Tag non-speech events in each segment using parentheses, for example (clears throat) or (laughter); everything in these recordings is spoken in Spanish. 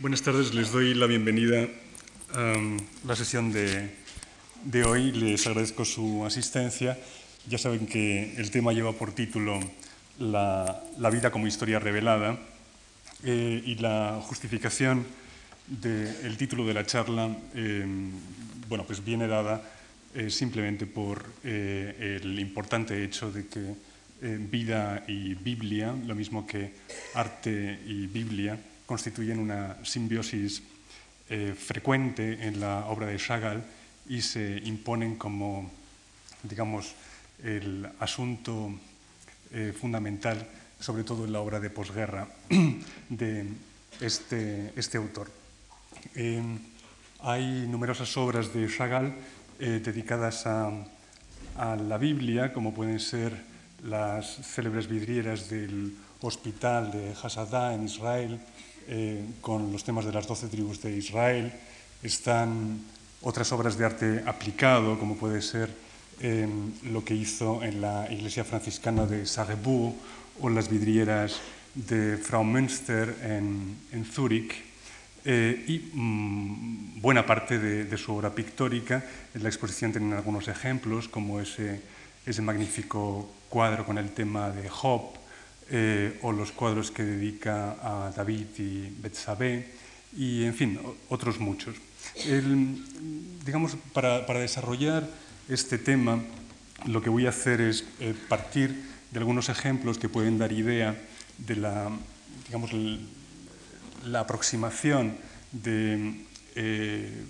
Buenas tardes, les doy la bienvenida a la sesión de, hoy. Les agradezco su asistencia. Ya saben que el tema lleva por título La, vida como historia revelada eh, y la justificación del título de la charla eh, bueno, pues viene dada eh, simplemente por el importante hecho de que vida y Biblia, lo mismo que arte y Biblia, constituyen una simbiosis eh, frecuente en la obra de Chagall y se imponen como, digamos, el asunto eh, fundamental, sobre todo en la obra de posguerra (clears throat) de este, este autor. Eh, hay numerosas obras de Chagall dedicadas a, a la Biblia, como pueden ser las célebres vidrieras del hospital de Hasadá en Israel, eh, con los temas de las doce tribus de Israel. Están otras obras de arte aplicado, como puede ser em, lo que hizo en la iglesia franciscana de Sarrebourg o las vidrieras de Frau Münster en, en Zúrich. Eh, y mm, buena parte de, su obra pictórica. En la exposición tienen algunos ejemplos, como ese, ese magnífico cuadro con el tema de Job, eh, o los cuadros que dedica a David y Betsabé, y en fin, otros muchos. digamos, para, desarrollar este tema, lo que voy a hacer es eh, partir de algunos ejemplos que pueden dar idea de la, digamos, la aproximación de eh,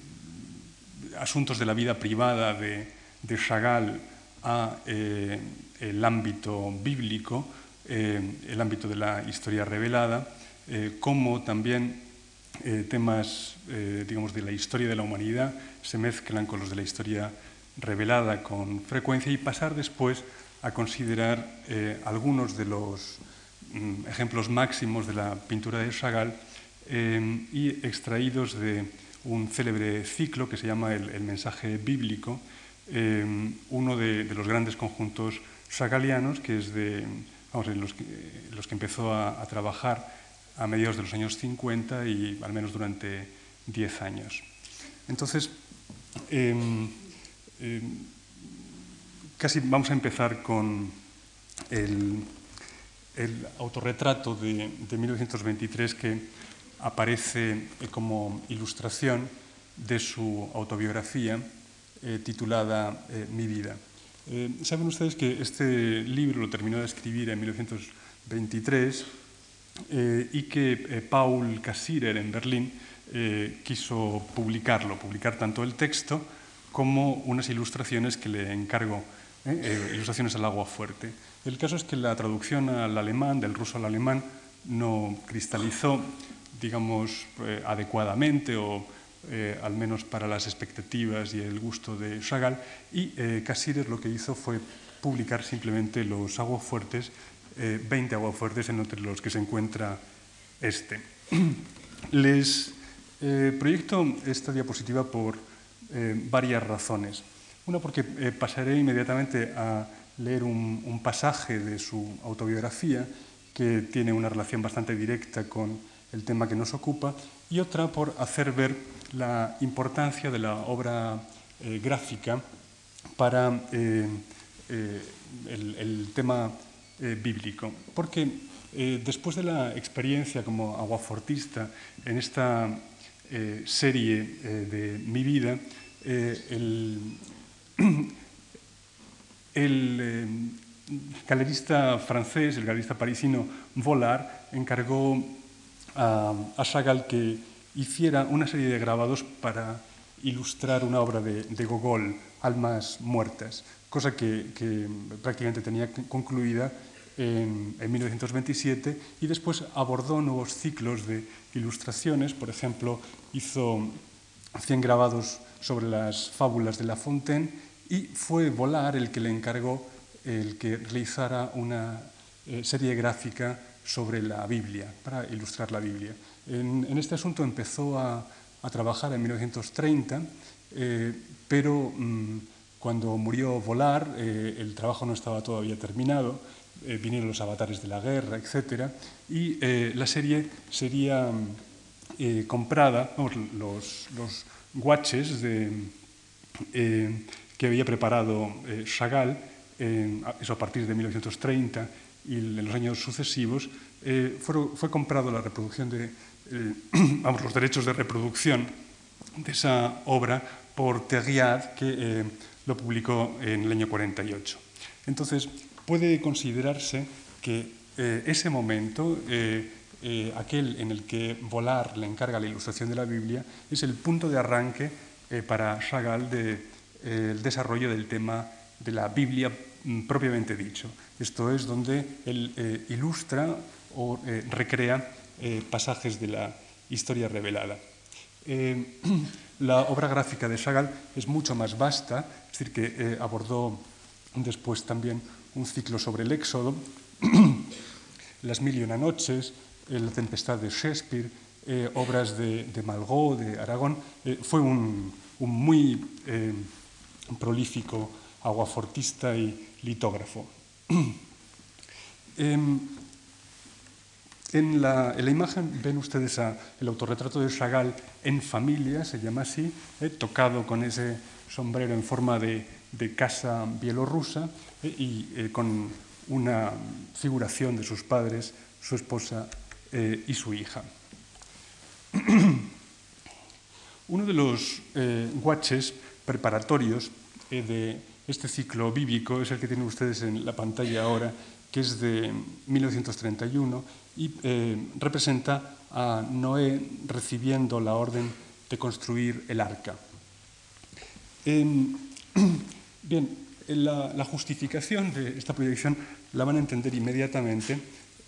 asuntos de la vida privada de, de Chagall a el ámbito bíblico, el ámbito de la historia revelada, eh, como también eh, temas digamos, de la historia de la humanidad se mezclan con los de la historia revelada con frecuencia y pasar después a considerar algunos de los mm, ejemplos máximos de la pintura de Chagall y extraídos de un célebre ciclo que se llama El, mensaje bíblico, uno de, de, los grandes conjuntos chagallianos, que es de en los que, empezó a, trabajar a mediados de los años 50 y al menos durante 10 años. Entonces, em, em, casi vamos a empezar con el, autorretrato de, de, 1923 que aparece como ilustración de su autobiografía eh, titulada eh, Mi vida. Eh, saben ustedes que este libro lo terminó de escribir en 1923 eh, y que eh, Paul Cassirer en Berlín quiso publicarlo, publicar tanto el texto como unas ilustraciones que le encargó, ilustraciones al agua fuerte. El caso es que la traducción al alemán, del ruso al alemán, no cristalizó, digamos, adecuadamente o eh, al menos para las expectativas y el gusto de Chagall, y eh, lo que hizo fue publicar simplemente los aguafuertes, eh, 20 aguafuertes entre los que se encuentra este. (clears throat) Les eh, proyecto esta diapositiva por eh, varias razones. Una porque pasaré inmediatamente a leer un, un pasaje de su autobiografía que tiene una relación bastante directa con el tema que nos ocupa, y otra por hacer ver la importancia de la obra eh, gráfica para eh, eh, el, tema bíblico. Porque después de la experiencia como aguafortista en esta serie de mi vida, el, (clears throat) el galerista francés, el galerista parisino Vollard, encargó a, a Chagall que hiciera una serie de grabados para ilustrar una obra de, Gogol, Almas Muertas, cosa que, prácticamente tenía concluida en, 1927 y después abordó nuevos ciclos de ilustraciones, por ejemplo, hizo 100 grabados sobre las fábulas de La Fontaine y fue Volar el que le encargó el que realizara una eh, serie gráfica sobre la Biblia, para ilustrar la Biblia. En, este asunto empezó a, trabajar en 1930, eh, pero mm, cuando murió Volar, eh, el trabajo no estaba todavía terminado, eh, vinieron los avatares de la guerra, etc. Y la serie sería mm, comprada, los, los, guaches que había preparado Chagall, eso a partir de 1930 y en los años sucesivos, fue comprado la reproducción de, (clears throat) vamos, los derechos de reproducción de esa obra por Terriat, que lo publicó en el año 48. Entonces, puede considerarse que eh, ese momento, eh, eh, aquel en el que Volar le encarga la ilustración de la Biblia, es el punto de arranque para Chagall del desarrollo del tema de la Biblia propiamente dicho. Esto es donde él ilustra o recrea pasajes de la historia revelada. (clears throat) la obra gráfica de Chagall es mucho más vasta, es decir, que abordó después también un ciclo sobre el Éxodo, (clears throat) Las Mil y una Noches, La Tempestad de Shakespeare, eh, obras de, de, Malraux, de Aragón. Eh, fue un, muy eh, prolífico aguafortista y litógrafo. (clears throat) Em, en, la, imagen ven ustedes el autorretrato de Chagall en familia, se llama así, tocado con ese sombrero en forma de, casa bielorrusa y con una figuración de sus padres, su esposa eh, y su hija. (clears throat) Uno de los eh, guaches preparatorios eh, de este ciclo bíblico es el que tienen ustedes en la pantalla ahora, que es de 1931 y representa a Noé recibiendo la orden de construir el arca. Em, (clears throat) bien, la, justificación de esta proyección la van a entender inmediatamente,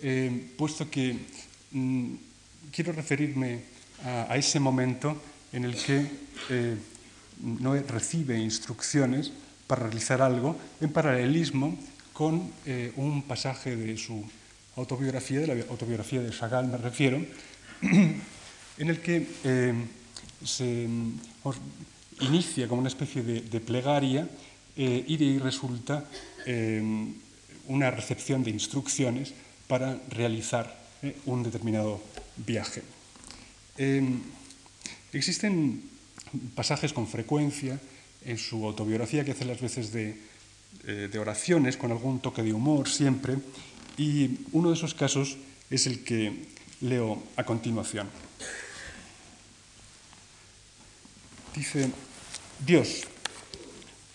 eh, puesto que mm, quiero referirme a, ese momento en el que eh, Noé recibe instrucciones para realizar algo en paralelismo con eh, un pasaje de su autobiografía, de la autobiografía de Chagall me refiero, (clears throat) en el que se inicia como una especie de plegaria eh, y de ahí resulta una recepción de instrucciones para realizar eh, un determinado viaje. Existen pasajes con frecuencia en su autobiografía que hace las veces de, eh, de oraciones con algún toque de humor siempre y uno de esos casos es el que leo a continuación. Dice, Dios,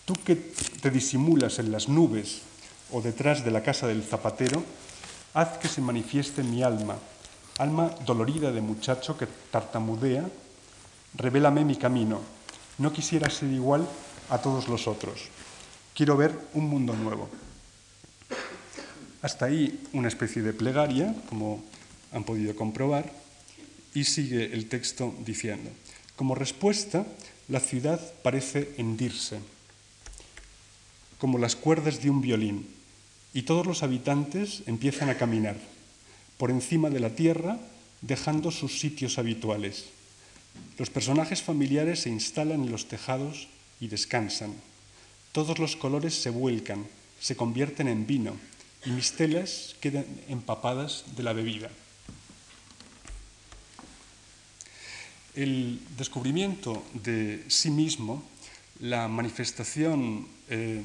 Tú que te disimulas en las nubes o detrás de la casa del zapatero, haz que se manifieste mi alma, alma dolorida de muchacho que tartamudea, revélame mi camino. No quisiera ser igual a todos los otros. Quiero ver un mundo nuevo. Hasta ahí una especie de plegaria, como han podido comprobar, y sigue el texto diciendo, como respuesta, la ciudad parece hendirse como las cuerdas de un violín, y todos los habitantes empiezan a caminar por encima de la tierra, dejando sus sitios habituales. Los personajes familiares se instalan en los tejados y descansan. Todos los colores se vuelcan, se convierten en vino, y mis telas quedan empapadas de la bebida. El descubrimiento de sí mismo, la manifestación eh,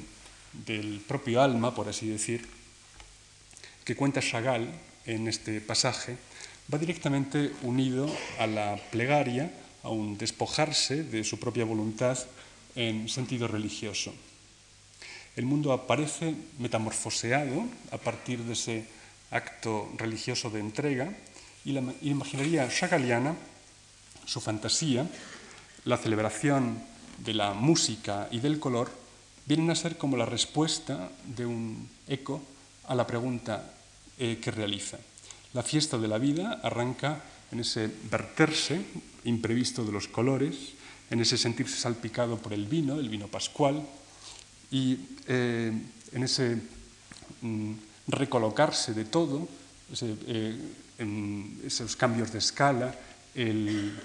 del propio alma, por así decir, que cuenta Chagall en este pasaje, va directamente unido a la plegaria, a un despojarse de su propia voluntad en sentido religioso. El mundo aparece metamorfoseado a partir de ese acto religioso de entrega y la imaginaría chagalliana, su fantasía, la celebración de la música y del color, vienen a ser como la respuesta de un eco a la pregunta eh, que realiza. La fiesta de la vida arranca en ese verterse imprevisto de los colores, en ese sentirse salpicado por el vino, el vino pascual, y eh, en ese mm, recolocarse de todo, eh, en esos cambios de escala, el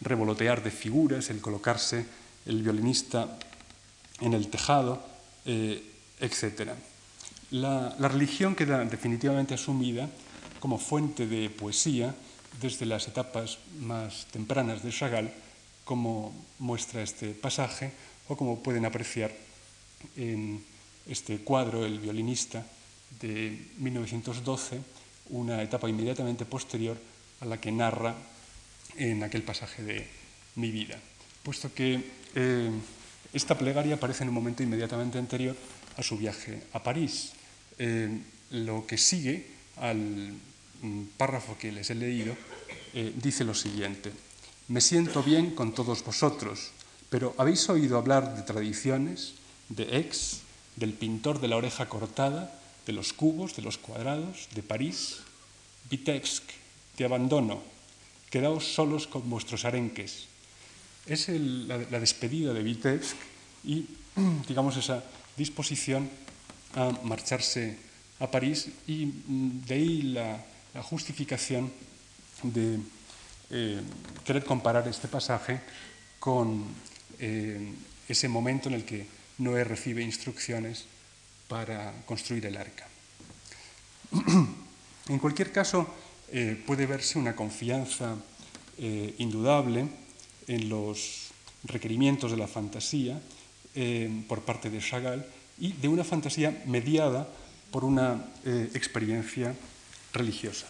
revolotear de figuras, el colocarse el violinista en el tejado, eh, etc. La, religión queda definitivamente asumida como fuente de poesía desde las etapas más tempranas de Chagall, como muestra este pasaje o como pueden apreciar en este cuadro, El violinista, de 1912, una etapa inmediatamente posterior a la que narra en aquel pasaje de mi vida, puesto que eh, esta plegaria aparece en un momento inmediatamente anterior a su viaje a París. Eh, lo que sigue al párrafo que les he leído eh, dice lo siguiente. Me siento bien con todos vosotros, pero ¿habéis oído hablar de tradiciones, de ex, del pintor de la oreja cortada, de los cubos, de los cuadrados, de París? Vitebsk, te abandono, quedaos solos con vuestros arenques. Es la, despedida de Vitebsk y, (clears throat) digamos, esa disposición a marcharse a París y mm, de ahí la, justificación de eh, querer comparar este pasaje con eh, ese momento en el que Noé recibe instrucciones para construir el arca. (clears throat) En cualquier caso, eh, puede verse una confianza indudable en los requerimientos de la fantasía por parte de Chagall y de una fantasía mediada por una experiencia religiosa.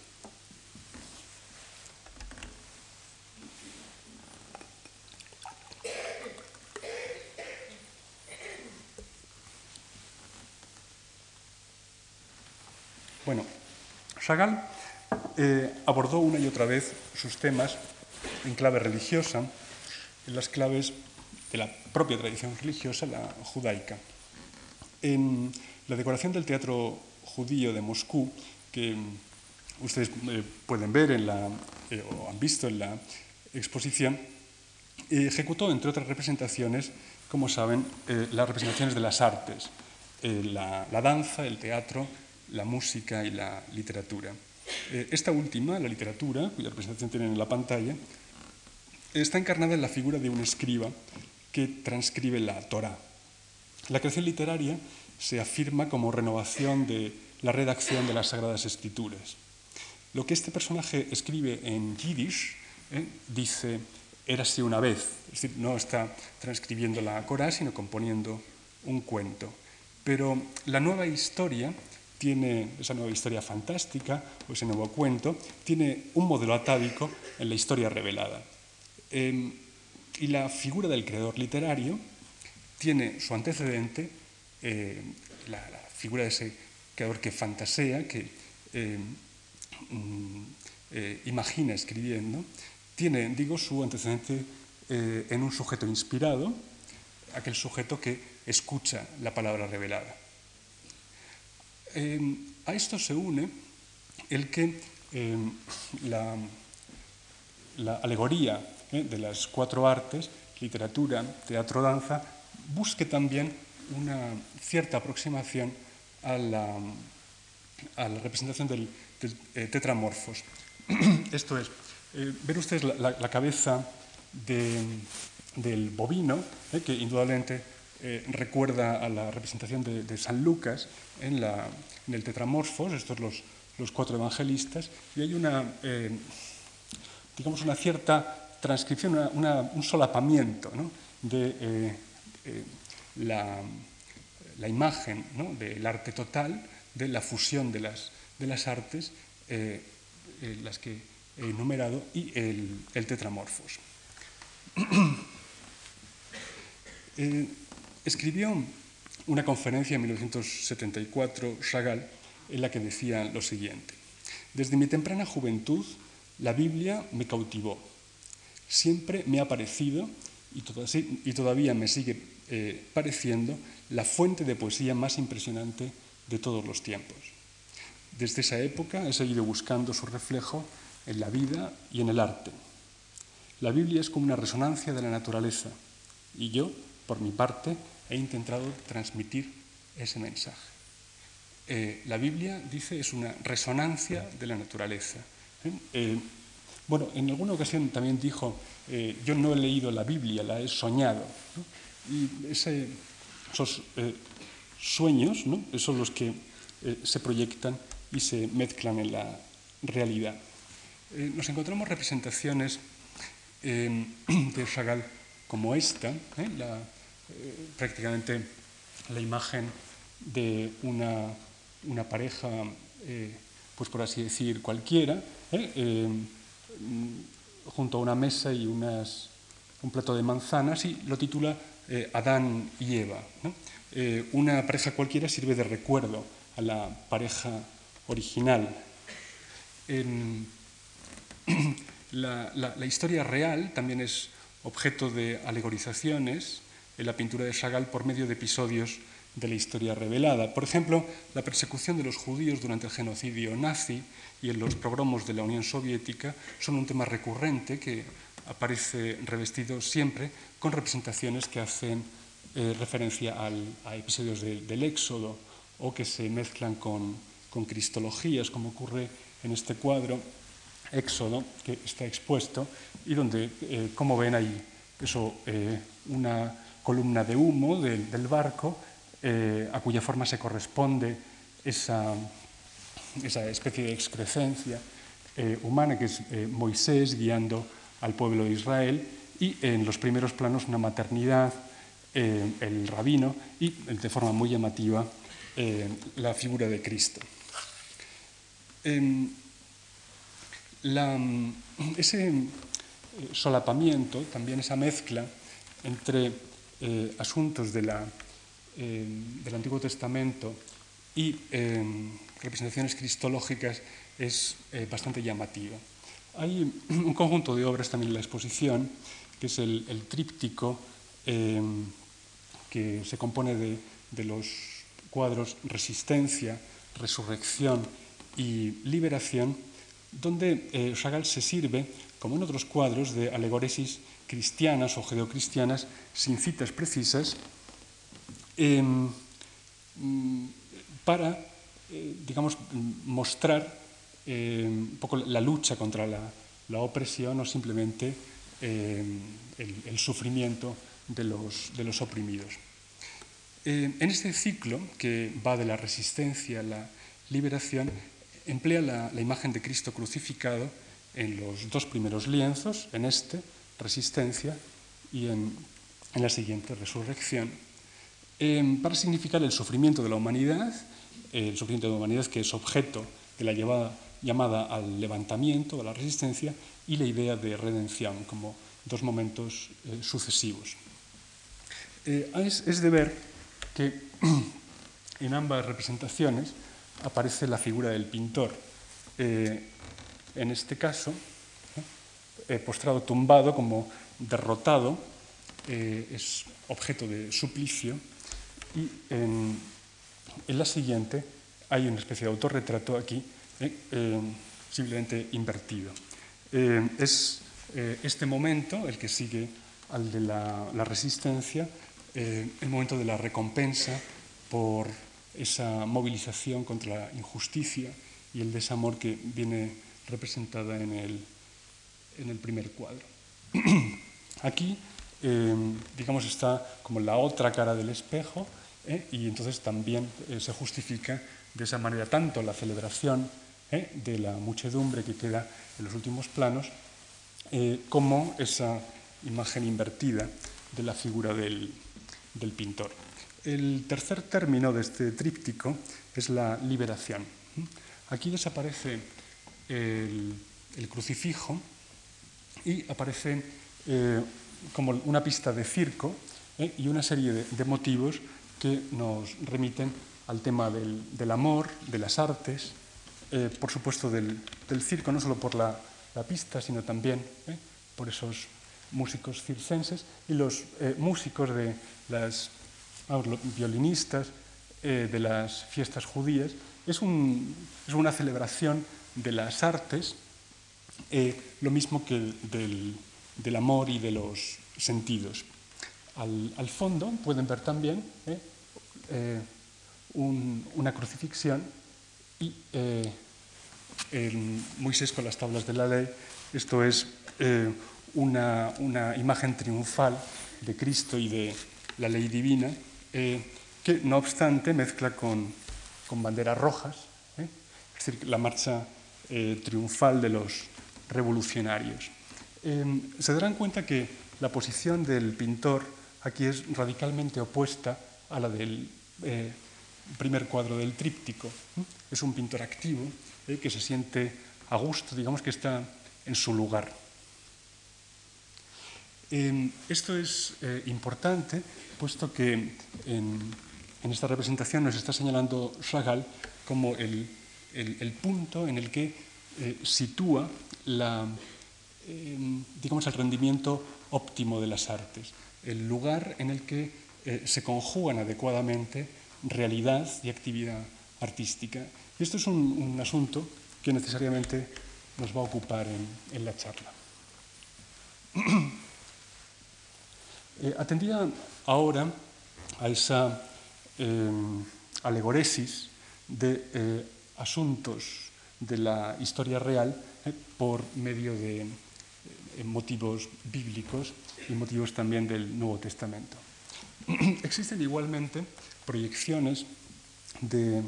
Bueno, Chagall eh, abordó una y otra vez sus temas en clave religiosa, en las claves de la propia tradición religiosa, la judaica. En la decoración del teatro judío de Moscú, que ustedes eh, pueden ver en la, eh, o han visto en la exposición, ejecutó, entre otras representaciones, como saben, las representaciones de las artes, la danza, el teatro, la música y la literatura. Eh, esta última, la literatura, cuya representación tienen en la pantalla, está encarnada en la figura de un escriba que transcribe la Torá. La creación literaria se afirma como renovación de la redacción de las Sagradas Escrituras. Lo que este personaje escribe en Yiddish eh, dice, érase una vez, es decir, no está transcribiendo la Corá, sino componiendo un cuento. Pero la nueva historia tiene esa nueva historia fantástica o ese nuevo cuento, tiene un modelo atávico en la historia revelada. Em, y la figura del creador literario tiene su antecedente, eh, la, figura de ese creador que fantasea, que em, eh, imagina escribiendo, tiene, digo, su antecedente eh, en un sujeto inspirado, aquel sujeto que escucha la palabra revelada. Em, a esto se une el que em, la, alegoría eh, de las cuatro artes, literatura, teatro, danza, busque también una cierta aproximación a la, representación del, tetramorfos. (clears throat) Esto es, eh, ver ustedes la, cabeza del bovino, que indudablemente recuerda a la representación de San Lucas, en, el Tetramorfos, estos los, los cuatro evangelistas, y hay una, eh, digamos, una cierta transcripción, un solapamiento de eh, eh, la, imagen del arte total, de la fusión de las, de las artes, las que he enumerado, y el, el Tetramorfos. (clears throat) escribió una conferencia en 1974, Chagall, en la que decía lo siguiente. Desde mi temprana juventud, la Biblia me cautivó. Siempre me ha parecido, y todavía me sigue eh, pareciendo, la fuente de poesía más impresionante de todos los tiempos. Desde esa época he seguido buscando su reflejo en la vida y en el arte. La Biblia es como una resonancia de la naturaleza y yo, por mi parte, he intentado transmitir ese mensaje. Eh, la Biblia, dice, es una resonancia de la naturaleza. ¿eh? Eh, bueno, en alguna ocasión también dijo, yo no he leído la Biblia, la he soñado. Y esos sueños ¿no? son los que se proyectan y se mezclan en la realidad. nos encontramos representaciones (clears throat) de Chagall como esta, prácticamente la imagen de una, una pareja, pues por así decir, cualquiera, junto a una mesa y un plato de manzanas y lo titula eh, Adán y Eva. Eh, una pareja cualquiera sirve de recuerdo a la pareja original. (clears throat) la, la, historia real también es objeto de alegorizaciones en la pintura de Chagall por medio de episodios de la historia revelada. Por ejemplo, la persecución de los judíos durante el genocidio nazi y en los progromos de la Unión Soviética son un tema recurrente que aparece revestido siempre con representaciones que hacen eh, referencia a episodios del Éxodo o que se mezclan con, cristologías, como ocurre en este cuadro Éxodo, que está expuesto, y donde, eh, como ven, hay eso, eh, una columna de humo del barco a cuya forma se corresponde esa, esa especie de excrescencia humana que es Moisés guiando al pueblo de Israel y en los primeros planos una maternidad, eh, el rabino y de forma muy llamativa eh, la figura de Cristo. Em, ese eh, solapamiento, también esa mezcla entre asuntos de la, del Antiguo Testamento y em, representaciones cristológicas es bastante llamativa. Hay (clears throat) un conjunto de obras también en la exposición, que es el, tríptico eh, que se compone de, los cuadros Resistencia, Resurrección y Liberación, donde eh, Chagall se sirve, como en otros cuadros, de alegoresis cristianas o geocristianas sin citas precisas, em, mm, para, eh, digamos, mostrar eh, un poco la lucha contra la, opresión o simplemente eh, el, sufrimiento de los, de los oprimidos. Eh, en este ciclo, que va de la resistencia a la liberación, emplea la, imagen de Cristo crucificado en los dos primeros lienzos, en este, resistencia, y en, en la siguiente, resurrección, para significar el sufrimiento de la humanidad, el sufrimiento de la humanidad que es objeto de la llamada al levantamiento, a la resistencia, y la idea de redención como dos momentos eh, sucesivos. Eh, es, de ver que (clears throat) en ambas representaciones aparece la figura del pintor. Eh, en este caso, postrado tumbado como derrotado, es objeto de suplicio, y en, en la siguiente hay una especie de autorretrato aquí eh, eh, simplemente invertido. Eh, es este momento, el que sigue al de la, resistencia, el momento de la recompensa por esa movilización contra la injusticia y el desamor que viene representada en el, en el primer cuadro. (clears throat) Aquí, digamos, está como la otra cara del espejo y entonces también se justifica de esa manera tanto la celebración ¿eh? de la muchedumbre que queda en los últimos planos, eh, como esa imagen invertida de la figura del, pintor. El tercer término de este tríptico es la liberación. Aquí desaparece el, crucifijo y aparece eh, como una pista de circo y una serie de, motivos que nos remiten al tema del amor, de las artes, eh, por supuesto, del, circo, no solo por la, pista, sino también eh, por esos músicos circenses y los eh, músicos de las violinistas de las fiestas judías. Es, una celebración de las artes, lo mismo que del, amor y de los sentidos. Al, fondo pueden ver también una crucifixión y eh, en Moisés con las tablas de la ley, esto es eh, una, imagen triunfal de Cristo y de la ley divina, eh, que no obstante mezcla con, banderas rojas, es decir, la marcha triunfal de los, revolucionarios. Se darán cuenta que la posición del pintor aquí es radicalmente opuesta a la del eh, primer cuadro del tríptico. Es un pintor activo eh, que se siente a gusto, digamos que está en su lugar. Esto es eh, importante, puesto que en, esta representación nos está señalando Chagall como el, punto en el que sitúa la, em, digamos, el rendimiento óptimo de las artes, el lugar en el que eh, se conjugan adecuadamente realidad y actividad artística. Y esto es un, asunto que necesariamente nos va a ocupar en, la charla. (clears throat) eh, ahora a esa eh, alegoresis de eh, asuntos de la historia real por medio de motivos bíblicos y motivos también del Nuevo Testamento. (clears throat) Existen igualmente proyecciones de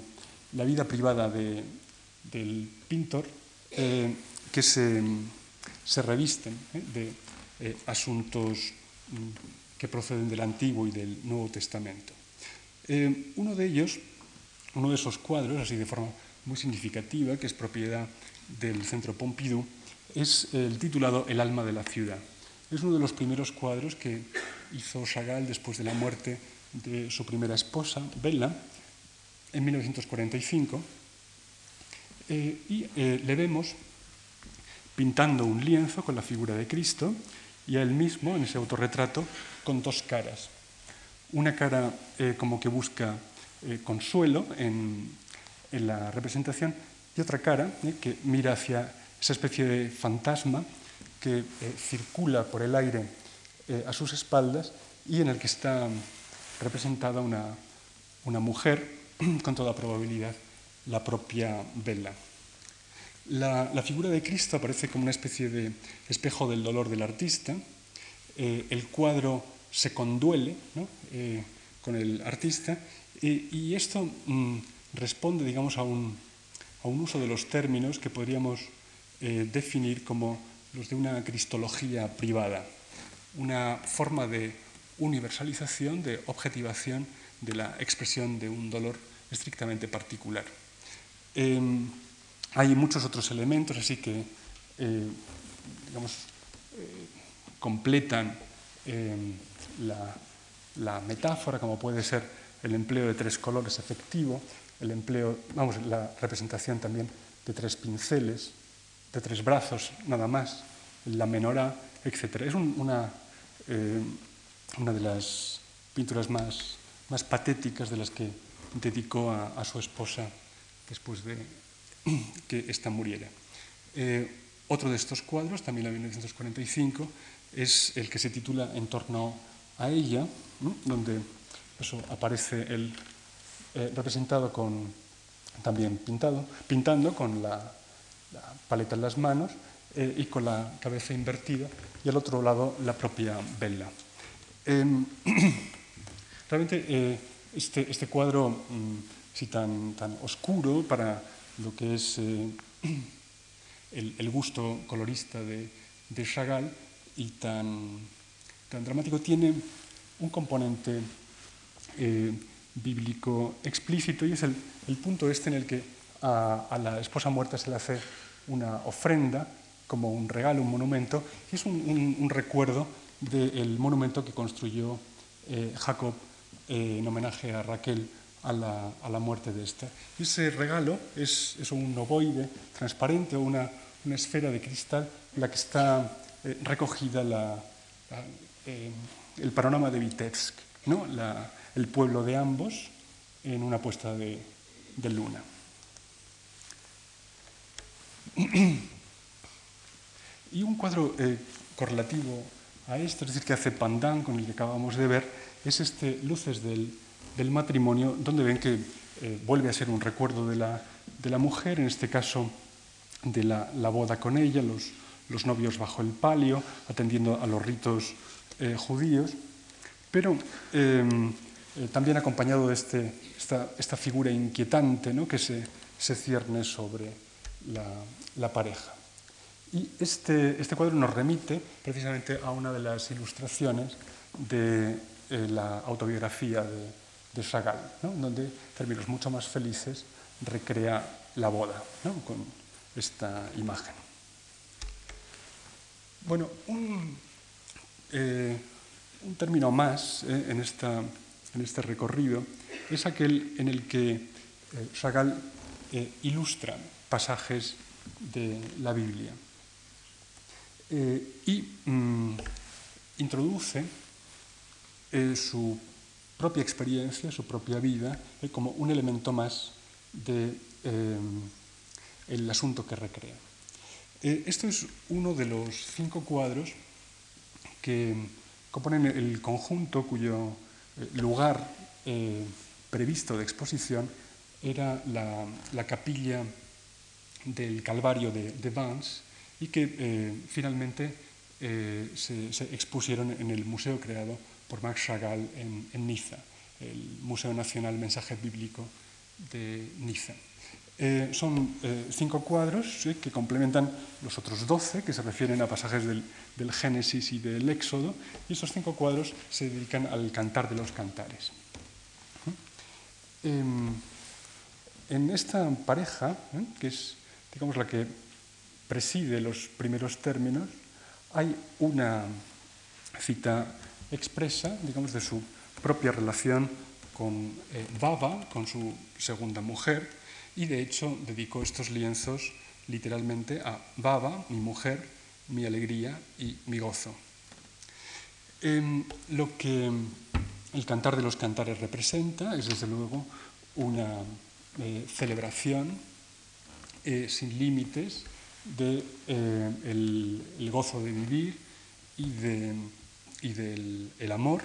la vida privada del pintor eh, que se, revisten eh, de eh, asuntos mm, que proceden del Antiguo y del Nuevo Testamento. uno de ellos, uno de esos cuadros, así de forma muy significativa, que es propiedad del Centro Pompidou, es el titulado El alma de la ciudad. Es uno de los primeros cuadros que hizo Chagall después de la muerte de su primera esposa, Bella, en 1945. Eh, y eh, le vemos pintando un lienzo con la figura de Cristo y a él mismo, en ese autorretrato, con dos caras. Una cara eh, como que busca consuelo en, en, la representación y otra cara que mira hacia esa especie de fantasma que eh, circula por el aire eh, a sus espaldas y en el que está representada una, una mujer, (clears throat) con toda probabilidad, la propia Bella. La, figura de Cristo aparece como una especie de espejo del dolor del artista. Eh, el cuadro se conduele ¿no? con el artista y esto mm, responde, digamos, a un, a un, uso de los términos que podríamos definir como los de una cristología privada, una forma de universalización, de objetivación de la expresión de un dolor estrictamente particular. Em, hay muchos otros elementos, así que eh, digamos, eh, completan em, la, la, metáfora, como puede ser el empleo de tres colores efectivo, el empleo, vamos, la representación también de tres pinceles, de tres brazos nada más, la menorá, etc. Es una, eh, una de las pinturas más, más patéticas de las que dedicó a, su esposa después de (clears throat) que ésta muriera. Eh, otro de estos cuadros, también en 1945, es el que se titula En torno a ella, donde aparece el eh, representado con, también pintado, pintando con la paleta en las manos eh, y con la cabeza invertida, y al otro lado la propia vela. Em, (clears throat) realmente eh, este, este, cuadro mm, tan, tan oscuro para lo que es eh, (clears throat) el, gusto colorista de, de Chagall y tan, tan, dramático. Tiene un componente bíblico explícito y es el, el, punto este en el que a, la esposa muerta se le hace una ofrenda como un regalo, un monumento, y es un, recuerdo del monumento que construyó eh, Jacob eh, en homenaje a Raquel a la, muerte de esta. ese regalo es, un ovoide transparente o una, esfera de cristal en la que está eh, recogida el panorama de Vitebsk, ¿no? el pueblo de ambos en una puesta de luna. y un cuadro eh, correlativo a esto, es decir, que hace pandán con el que acabamos de ver, es este Luces del, matrimonio, donde ven que eh, vuelve a ser un recuerdo de la, de la mujer, en este caso de la, boda con ella, los, los, novios bajo el palio, atendiendo a los ritos eh, judíos, pero em, también acompañado de este, esta, esta, figura inquietante ¿no? que se, se cierne sobre la, la pareja. Y este, este cuadro nos remite precisamente a una de las ilustraciones de eh, la autobiografía de, de Chagall, donde, en términos mucho más felices, recrea la boda con esta imagen. Bueno, un, eh, término más eh, en, esta, en, este recorrido es aquel en el que Chagall ilustra pasajes de la Biblia. Y mm, introduce su propia experiencia, su propia vida, eh, como un elemento más del de, eh, asunto que recrea. Eh, esto es uno de los cinco cuadros que componen el conjunto cuyo lugar previsto de exposición era la, capilla del Calvario de, de Vance y que finalmente se expusieron en el museo creado por Max Chagall en, Niza, el Museo Nacional Mensaje Bíblico de Niza. Eh, son eh, cinco cuadros que complementan los otros doce que se refieren a pasajes del, Génesis y del Éxodo, y esos cinco cuadros se dedican al cantar de los cantares. Em, en esta pareja, ¿eh? que es digamos, la que preside los primeros términos, hay una cita expresa, digamos, de su propia relación con eh, Baba, con su segunda mujer, y de hecho dedicó estos lienzos literalmente a Baba, mi mujer, mi alegría y mi gozo. Em, lo que el cantar de los cantares representa es desde luego una eh, celebración eh, sin límites del de, el gozo de vivir y de y del amor.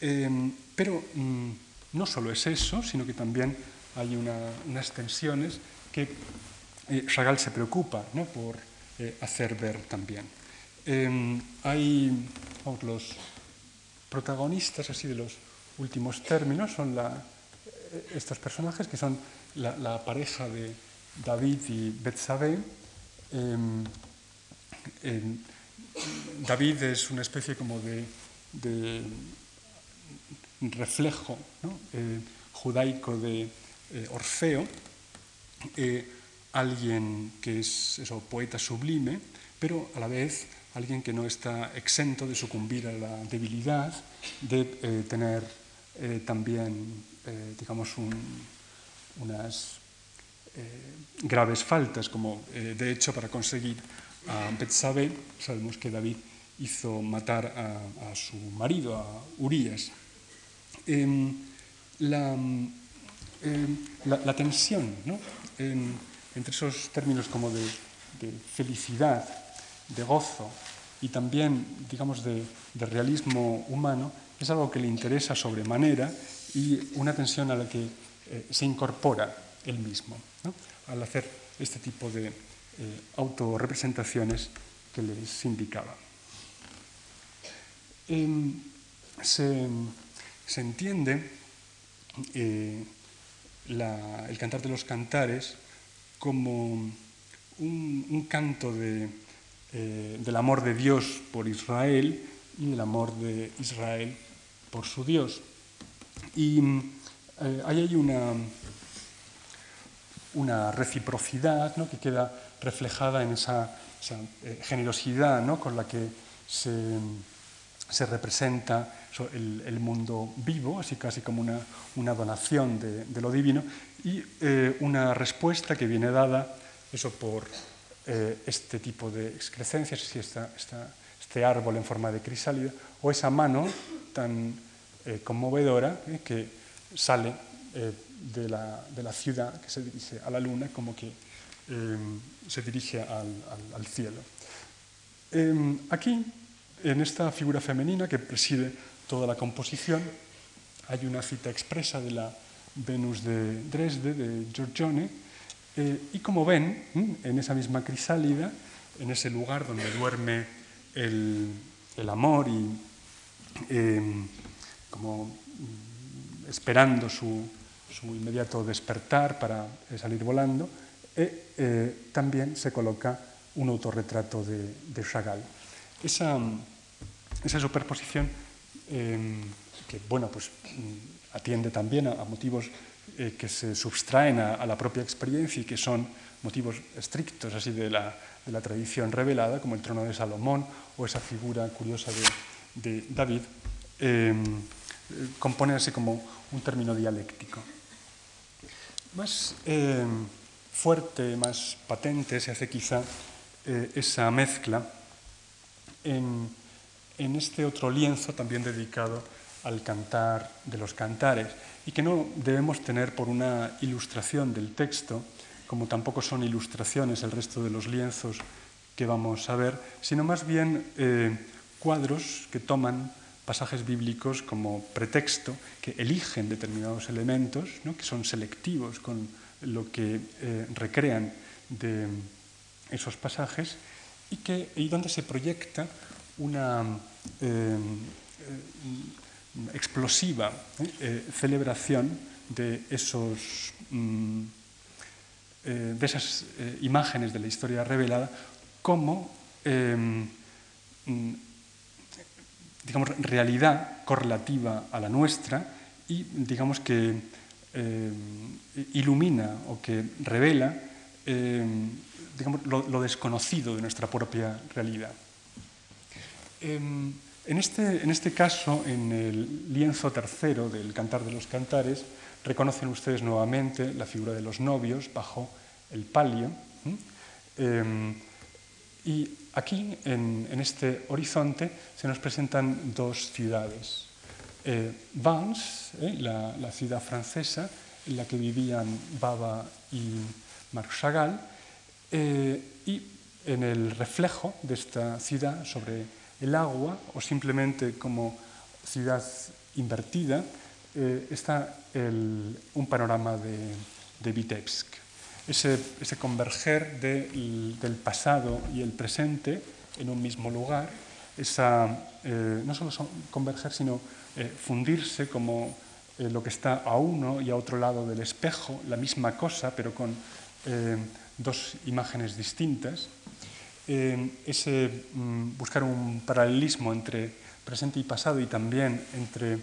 Em, pero mm, no solo es eso, sino que también hay unas tensiones que eh, Chagall se preocupa por eh, hacer ver también. Em, hay los protagonistas así de los últimos términos, son eh, estos personajes que son la, pareja de David y Betsabé. Em, David es una especie como de, reflejo eh, judaico de eh, Orfeo, eh, alguien que es eso, poeta sublime, pero a la vez alguien que no está exento de sucumbir a la debilidad, de tener también, digamos, unas graves faltas, como de hecho para conseguir a Betsabé, sabemos que David hizo matar a, su marido, a Urias. Em, em, la, tensión entre esos términos como de, felicidad, de gozo y también, digamos, de, realismo humano es algo que le interesa sobremanera y una tensión a la que eh, se incorpora él mismo al hacer este tipo de, eh, autorrepresentaciones que les indicaba. Em, se, entiende eh, el cantar de los cantares como un, canto eh, del amor de Dios por Israel y el amor de Israel por su Dios. Y ahí hay una, una reciprocidad ¿no? que queda reflejada en esa, eh, generosidad ¿no? con la que se, se representa el, mundo vivo, así casi como una, una donación de, lo divino, y eh, una respuesta que viene dada eso por eh, este tipo de excrescencias, si este árbol en forma de crisálida, o esa mano tan conmovedora que sale de la, de la ciudad que se dirige a la luna como que em, se dirige al, cielo. Em, aquí, en esta figura femenina que preside toda la composición, hay una cita expresa de la Venus de Dresde, de Giorgione, eh, y como ven, en esa misma crisálida, en ese lugar donde duerme el, amor y em, como mm, esperando su, su inmediato despertar para eh, salir volando, e eh, también se coloca un autorretrato de, de Chagall. Esa, esa superposición eh, que bueno, pues, mm, atiende también a, motivos eh, que se subtraen a, la propia experiencia y que son motivos estrictos así de la, de la tradición revelada, como el trono de Salomón o esa figura curiosa de, David, eh, compone así como un término dialéctico. Más eh, fuerte, más patente se hace quizá eh, esa mezcla en, en este otro lienzo también dedicado al cantar de los cantares y que no debemos tener por una ilustración del texto, como tampoco son ilustraciones el resto de los lienzos que vamos a ver, sino más bien eh, cuadros que toman pasajes bíblicos como pretexto, que eligen determinados elementos, ¿no? que son selectivos con lo que eh, recrean de esos pasajes y, que, y donde se proyecta una eh, explosiva eh, celebración de, esos, mm, de esas imágenes de la historia revelada como mm, digamos, realidad correlativa a la nuestra y digamos que em, ilumina o que revela em, digamos, lo, desconocido de nuestra propia realidad. En este, en este, caso, en el lienzo tercero del Cantar de los Cantares, reconocen ustedes nuevamente la figura de los novios bajo el palio. Eh, y aquí, en, este horizonte, se nos presentan dos ciudades. Eh, eh, la, ciudad francesa en la que vivían Baba y Marc Chagall, eh, y en el reflejo de esta ciudad sobre el agua o simplemente como ciudad invertida, eh, está un panorama de, de Vitebsk. Ese, converger de, del pasado y el presente en un mismo lugar, esa, no solo son converger, sino eh, fundirse como eh, lo que está a uno y a otro lado del espejo, la misma cosa, pero con eh, dos imágenes distintas. Ese mm, buscar un paralelismo entre presente y pasado y también entre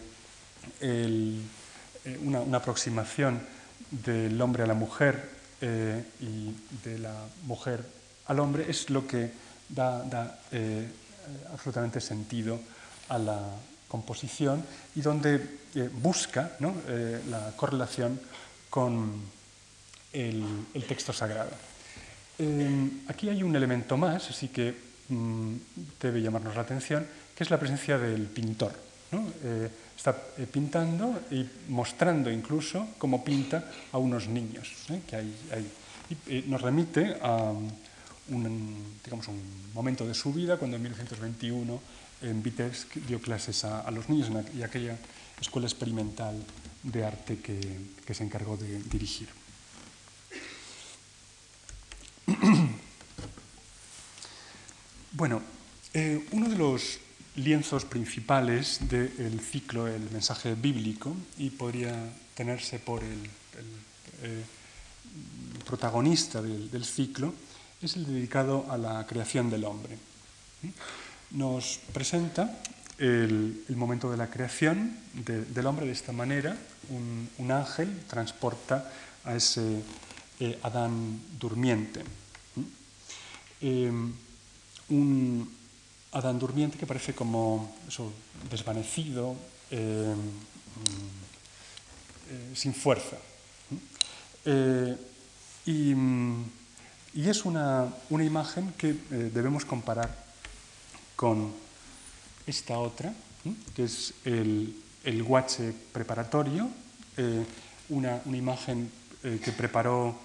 una, aproximación del hombre a la mujer y de la mujer al hombre es lo que da, da absolutamente sentido a la composición y donde eh, busca. Eh, la correlación con el, texto sagrado. Eh, aquí hay un elemento más, así que mmm, debe llamarnos la atención, que es la presencia del pintor. está pintando y mostrando incluso cómo pinta a unos niños que hay, nos remite a un, digamos, un momento de su vida cuando en 1921 en Vitebsk dio clases a, los niños en y aquella escuela experimental de arte que, se encargó de dirigir. (clears throat) Bueno, eh, uno de los lienzos principales del ciclo El mensaje bíblico, y podría tenerse por el, eh, protagonista del, ciclo, es el dedicado a la creación del hombre. Nos presenta el, momento de la creación de, del hombre de esta manera. Un, ángel transporta a ese eh, Adán durmiente. Eh, un Adán durmiente que parece como desvanecido, eh, eh, sin fuerza. Eh, y, y, es una, una imagen que debemos comparar con esta otra, que es el, el guache preparatorio, eh, una, una, imagen que preparó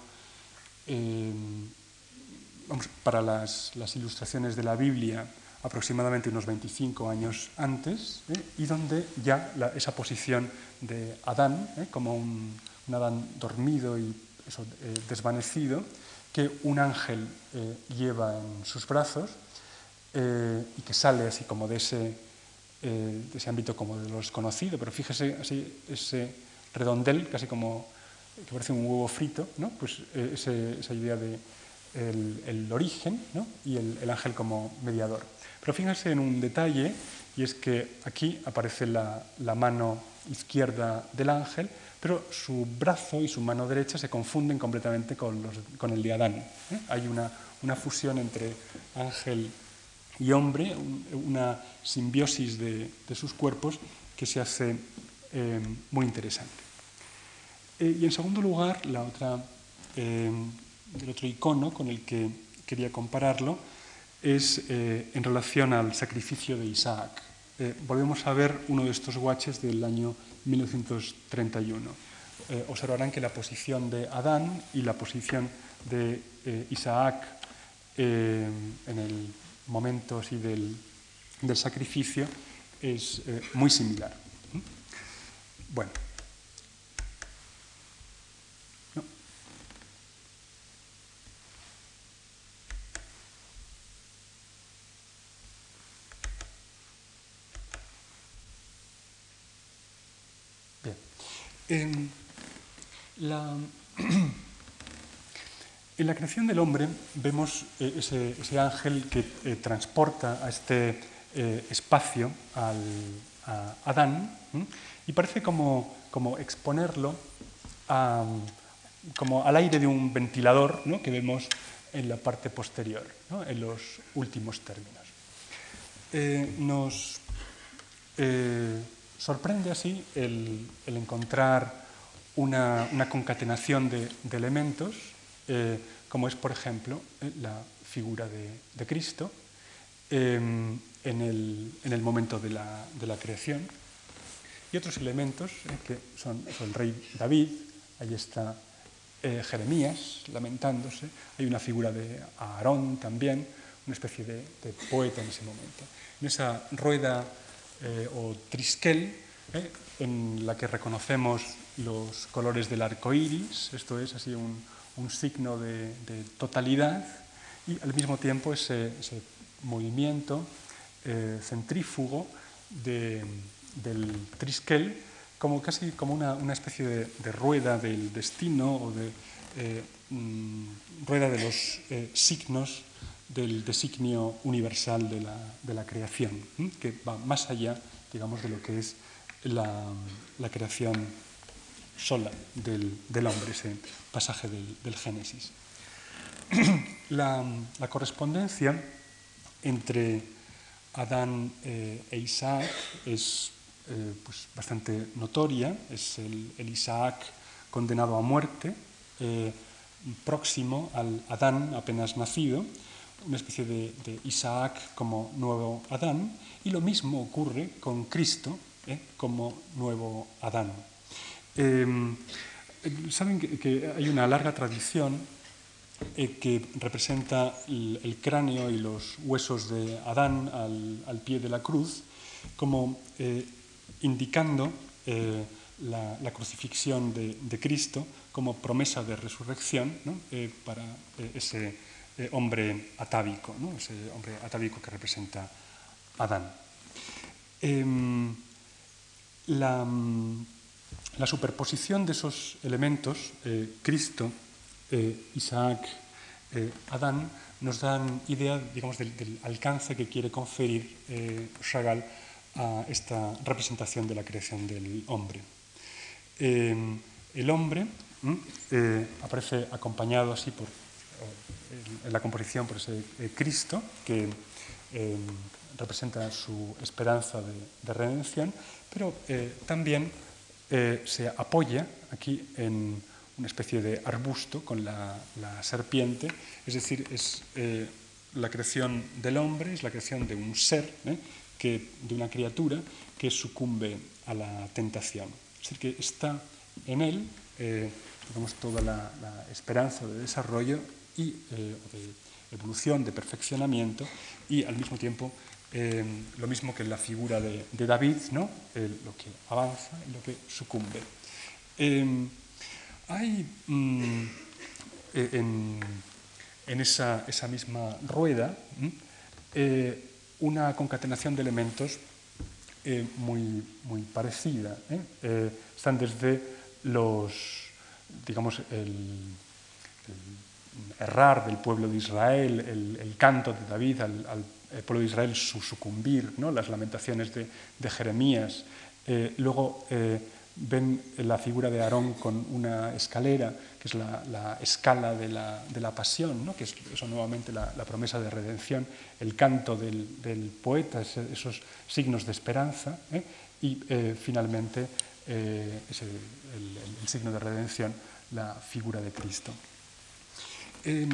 vamos, para las, las, ilustraciones de la Biblia aproximadamente unos 25 años antes, ¿eh? y donde ya esa posición de Adán, ¿eh? como un, Adán dormido y eh, desvanecido, que un ángel eh, lleva en sus brazos eh, y que sale así como de ese, eh, de ese ámbito como de lo desconocido, pero fíjese así ese redondel, casi como que parece un huevo frito, ¿no? pues ese, esa idea de el, origen y el, ángel como mediador. Pero fíjense en un detalle, y es que aquí aparece la, mano izquierda del ángel, pero su brazo y su mano derecha se confunden completamente con, el de Adán. ¿eh? Hay una, fusión entre ángel y hombre, una simbiosis de, sus cuerpos que se hace eh, muy interesante. Eh, y en segundo lugar, la otra el otro icono con el que quería compararlo es eh, en relación al sacrificio de Isaac. Eh, volvemos a ver uno de estos guaches del año 1931. Eh, observarán que la posición de Adán y la posición de Isaac en el momento así del, del sacrificio es muy similar. Bueno, En la, (clears throat) en la creación del hombre vemos eh, ese, ángel que eh, transporta a este eh, espacio a Adán y parece como, exponerlo como al aire de un ventilador que vemos en la parte posterior, en los últimos términos. nos Sorprende así el, encontrar una, concatenación de, elementos, eh, como es, por ejemplo, eh, la figura de, Cristo em, en, el, momento de la, creación, y otros elementos eh, que son, el rey David, ahí está Jeremías lamentándose, hay una figura de Aarón también, una especie de, poeta en ese momento. En esa rueda eh, o trisquel, eh, en la que reconocemos los colores del arco iris, esto es así un, signo de, totalidad, y al mismo tiempo ese, movimiento eh, centrífugo del trisquel como casi como una, especie de, rueda del destino o de mm, rueda de los signos del designio universal de la, creación, que va más allá, digamos, de lo que es la, creación sola del, hombre, ese pasaje del, Génesis. (clears throat) La, correspondencia entre Adán eh, e Isaac es eh, pues, bastante notoria, es el, Isaac condenado a muerte, eh, próximo al Adán apenas nacido, una especie de, Isaac como nuevo Adán, y lo mismo ocurre con Cristo como nuevo Adán. Em, Saben que, hay una larga tradición eh, que representa el, cráneo y los huesos de Adán al, pie de la cruz como eh, indicando la, crucifixión de, Cristo como promesa de resurrección para ese eh, hombre atávico, ese hombre atávico que representa Adán. Em, la, superposición de esos elementos, eh, Cristo, eh, Isaac, Adán, nos dan idea digamos, del, alcance que quiere conferir Chagall a esta representación de la creación del hombre. El hombre aparece acompañado así por en la composición por ese eh, Cristo que eh, representa su esperanza de, redención, pero eh, se apoya aquí en una especie de arbusto con la, serpiente, es decir, es la creación del hombre, es la creación de un ser, que, de una criatura que sucumbe a la tentación. Es decir, que está en él digamos, toda la, la esperanza de desarrollo y eh, de evolución, de perfeccionamiento y al mismo tiempo eh, lo mismo que en la figura de, David, ¿no? lo que avanza y lo que sucumbe. Em, hay mm, e, en, esa, misma rueda eh, una concatenación de elementos muy, muy parecida. están desde los, digamos, el errar del pueblo de Israel, el, canto de David al, pueblo de Israel, su sucumbir, ¿no? las lamentaciones de, Jeremías. Eh, luego eh, ven la figura de Aarón con una escalera, que es la, escala de la, pasión, ¿no? que es eso nuevamente la, promesa de redención, el canto del, poeta, esos signos de esperanza, ¿eh? y finalmente es el signo de redención, la figura de Cristo. Em,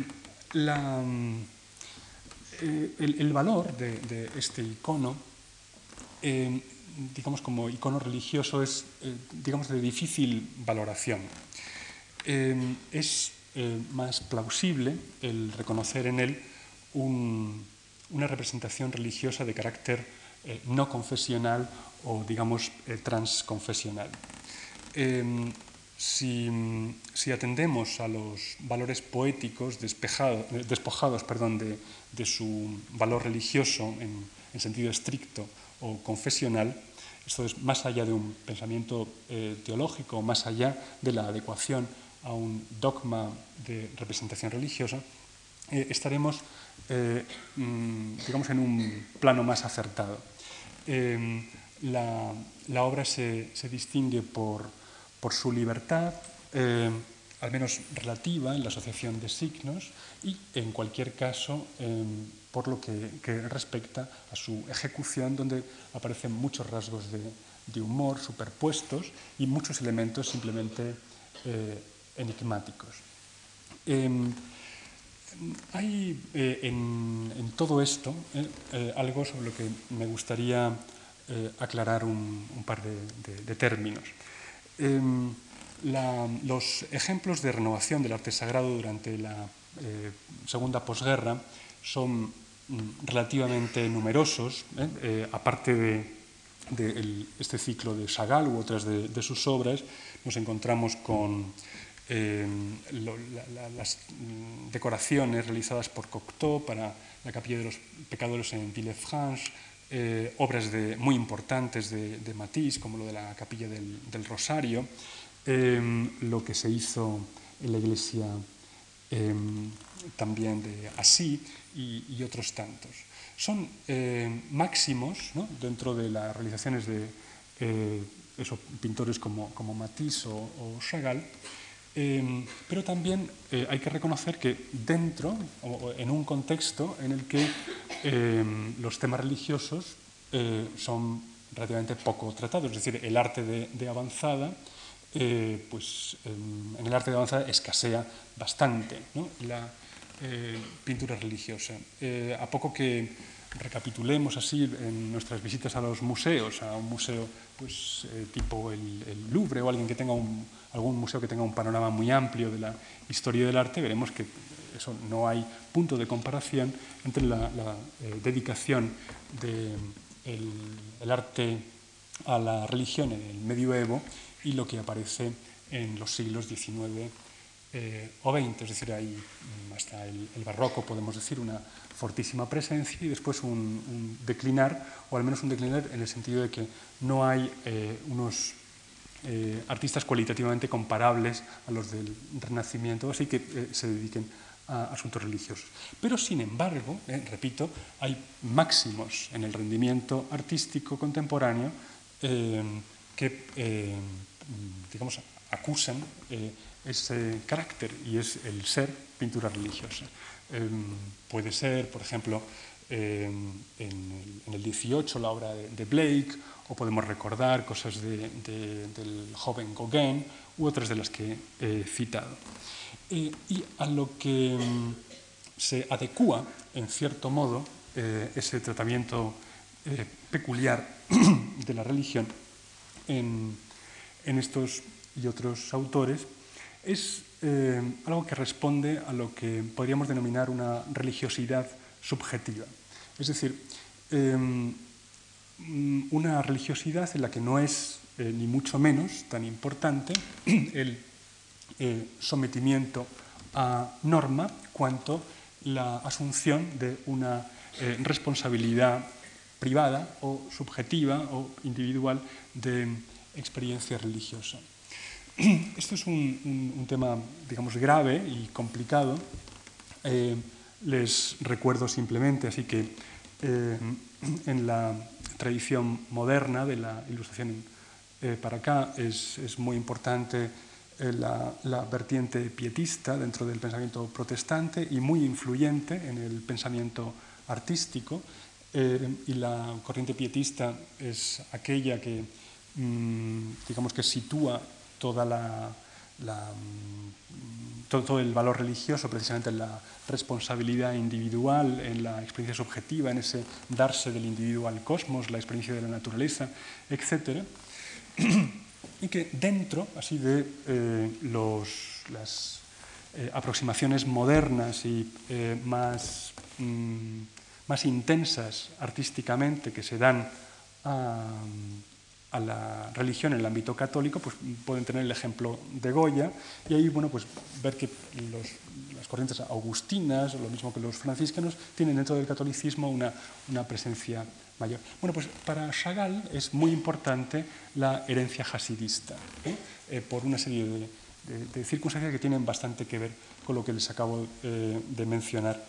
eh, el, valor de, este icono, em, digamos como icono religioso, es eh, digamos de difícil valoración. Em, es eh, más plausible el reconocer en él una representación religiosa de carácter no confesional o digamos transconfesional. Si, atendemos a los valores poéticos despojados perdón, de, su valor religioso en, sentido estricto o confesional, esto es más allá de un pensamiento eh, teológico, más allá de la adecuación a un dogma de representación religiosa, eh, estaremos eh, mm, digamos, en un plano más acertado. La, la, obra se, se distingue por por su libertad, eh, al menos relativa, en la asociación de signos y, en cualquier caso, em, por lo que, respecta a su ejecución, donde aparecen muchos rasgos de, humor superpuestos y muchos elementos simplemente eh, enigmáticos. Em, hay eh, en, todo esto algo sobre lo que me gustaría aclarar un, par de términos. Los ejemplos de renovación del arte sagrado durante la eh, segunda posguerra son mm, relativamente numerosos, ¿eh? Eh, aparte de, este ciclo de Chagall u otras de, sus obras, nos encontramos con las decoraciones realizadas por Cocteau para la Capilla de los Pecadores en Villefranche, obras muy importantes de, Matisse, como lo de la capilla del, Rosario, em, lo que se hizo en la iglesia em, también de Así y, otros tantos. Son em, máximos dentro de las realizaciones de eh, esos pintores como, Matisse o Chagall, Em, pero también eh, hay que reconocer que dentro, o en un contexto en el que los temas religiosos eh, son relativamente poco tratados, es decir, el arte de, avanzada, eh, pues en el arte de avanzada escasea bastante la pintura religiosa. a poco que recapitulemos así en nuestras visitas a los museos, a un museo pues, eh, tipo el, Louvre o alguien que tenga algún museo que tenga un panorama muy amplio de la historia del arte, veremos que eso no hay punto de comparación entre la, eh, dedicación del de arte a la religión en el medioevo y lo que aparece en los siglos XIX eh, o XX, es decir, mm, hasta el, barroco podemos decir una fortísima presencia y después un, declinar, o al menos un declinar en el sentido de que no hay eh, unos eh, artistas cualitativamente comparables a los del Renacimiento, así que se dediquen a asuntos religiosos. Pero, sin embargo, repito, hay máximos en el rendimiento artístico contemporáneo que, digamos, acusan ese carácter y es el ser pintura religiosa. Em, puede ser, por ejemplo, em, en, el 18 la obra de, Blake, o podemos recordar cosas del joven Gauguin u otras de las que he citado. Eh, y a lo que em, se adecua, en cierto modo, eh, ese tratamiento eh, peculiar (clears throat) de la religión en, en estos y otros autores, es eh, algo que responde a lo que podríamos denominar una religiosidad subjetiva. Es decir, em, una religiosidad en la que no es eh, ni mucho menos tan importante (clears throat) el eh, sometimiento a norma cuanto la asunción de una responsabilidad privada o subjetiva o individual de experiencia religiosa. (clears throat) Esto es un, tema, digamos, grave y complicado les recuerdo simplemente, así que (clears throat) en la tradición moderna de la ilustración para acá es, muy importante la, vertiente pietista dentro del pensamiento protestante y muy influyente en el pensamiento artístico. Eh, y la corriente pietista es aquella que, digamos, que sitúa mm, todo, el valor religioso precisamente en la responsabilidad individual, en la experiencia subjetiva, en ese darse del individuo al cosmos, la experiencia de la naturaleza, etc. y que dentro así de eh, las eh, aproximaciones modernas y eh, más, mm, más, intensas artísticamente que se dan a, a, la religión en el ámbito católico, pues pueden tener el ejemplo de Goya y ahí bueno, pues ver que las corrientes augustinas, lo mismo que los franciscanos, tienen dentro del catolicismo una, una presencia mayor. Bueno, pues para Chagall es muy importante la herencia hasidista, ¿eh? Eh, por una serie de, circunstancias que tienen bastante que ver con lo que les acabo eh, de mencionar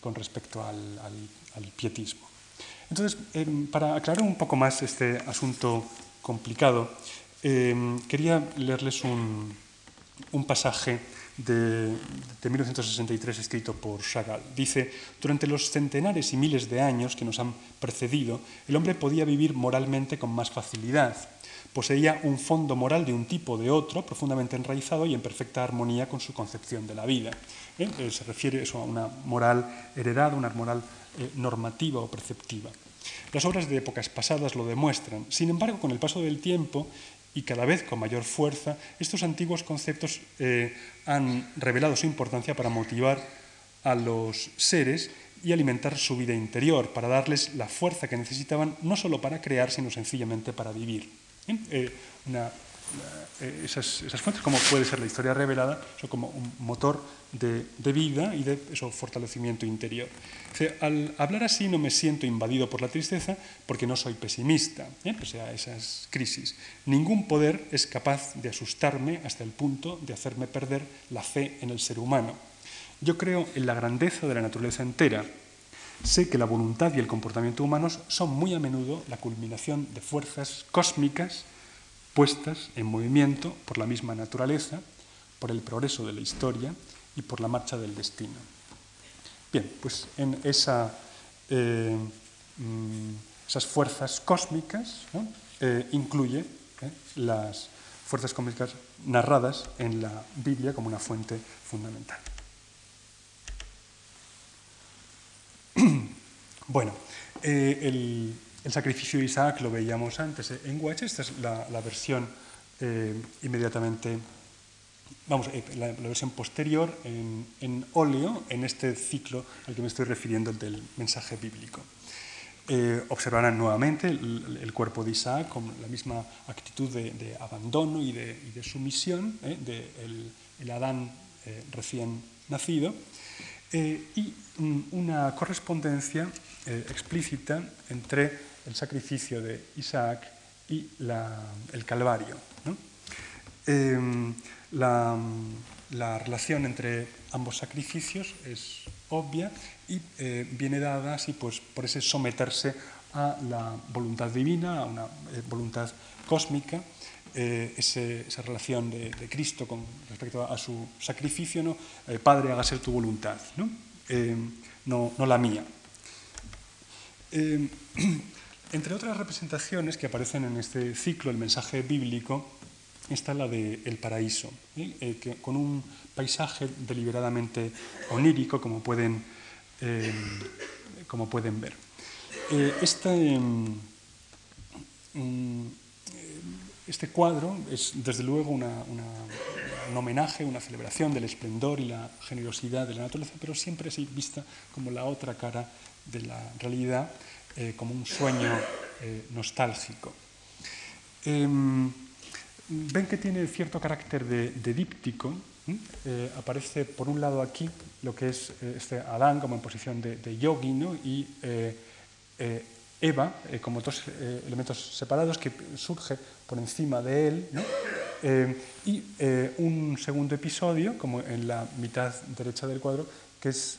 con respecto al, al pietismo. Entonces, para aclarar un poco más este asunto complicado, quería leerles un, pasaje de, de 1963 escrito por Chagall. Dice, durante los centenares y miles de años que nos han precedido, el hombre podía vivir moralmente con más facilidad. Poseía un fondo moral de un tipo o de otro, profundamente enraizado y en perfecta armonía con su concepción de la vida. Se refiere eso a una moral heredada, una moral eh, normativa o perceptiva. Las obras de épocas pasadas lo demuestran. Sin embargo, con el paso del tiempo y cada vez con mayor fuerza, estos antiguos conceptos eh, han revelado su importancia para motivar a los seres y alimentar su vida interior, para darles la fuerza que necesitaban no solo para crear, sino sencillamente para vivir. ¿Eh? Esas, esas, fuentes, como puede ser la historia revelada, son como un motor de, vida y de eso, fortalecimiento interior. O al hablar así no me siento invadido por la tristeza porque no soy pesimista, ¿eh? pese a esas crisis. Ningún poder es capaz de asustarme hasta el punto de hacerme perder la fe en el ser humano. Yo creo en la grandeza de la naturaleza entera. Sé que la voluntad y el comportamiento humanos son muy a menudo la culminación de fuerzas cósmicas puestas en movimiento por la misma naturaleza, por el progreso de la historia y por la marcha del destino. Bien, pues en eh, mm, esas fuerzas cósmicas eh, incluye eh, las fuerzas cósmicas narradas en la Biblia como una fuente fundamental. (clears throat) Bueno, el, sacrificio de Isaac lo veíamos antes en Watch, esta es la, versión inmediatamente, vamos, eh, la, la, versión posterior en, óleo, en este ciclo al que me estoy refiriendo del mensaje bíblico. Eh, observarán nuevamente el, el, cuerpo de Isaac con la misma actitud de, abandono y de, sumisión del de el, el Adán eh, recién nacido. Eh, y mm, una correspondencia eh, explícita entre el sacrificio de Isaac y el Calvario. ¿no? Eh, la, la, relación entre ambos sacrificios es obvia y eh, viene dada así pues, por ese someterse a la voluntad divina, a una eh, voluntad cósmica, eh, ese, esa relación de, Cristo con respecto a, su sacrificio, ¿no? Padre, hágase tu voluntad, no, no la mía. (clears throat) Entre otras representaciones que aparecen en este ciclo, el mensaje bíblico, está la del de paraíso, ¿eh? Con un paisaje deliberadamente onírico, como pueden, eh, como pueden ver. Eh, este, um, este, cuadro es, desde luego, una, un homenaje, una celebración del esplendor y la generosidad de la naturaleza, pero siempre es vista como la otra cara de la realidad como un sueño nostálgico. Eh, ven que tiene cierto carácter de, díptico. Eh, aparece por un lado aquí lo que es eh, este Adán como en posición de, de yogi ¿no? y Eva como dos elementos separados que surge por encima de él. ¿no? y un segundo episodio, como en la mitad derecha del cuadro, que es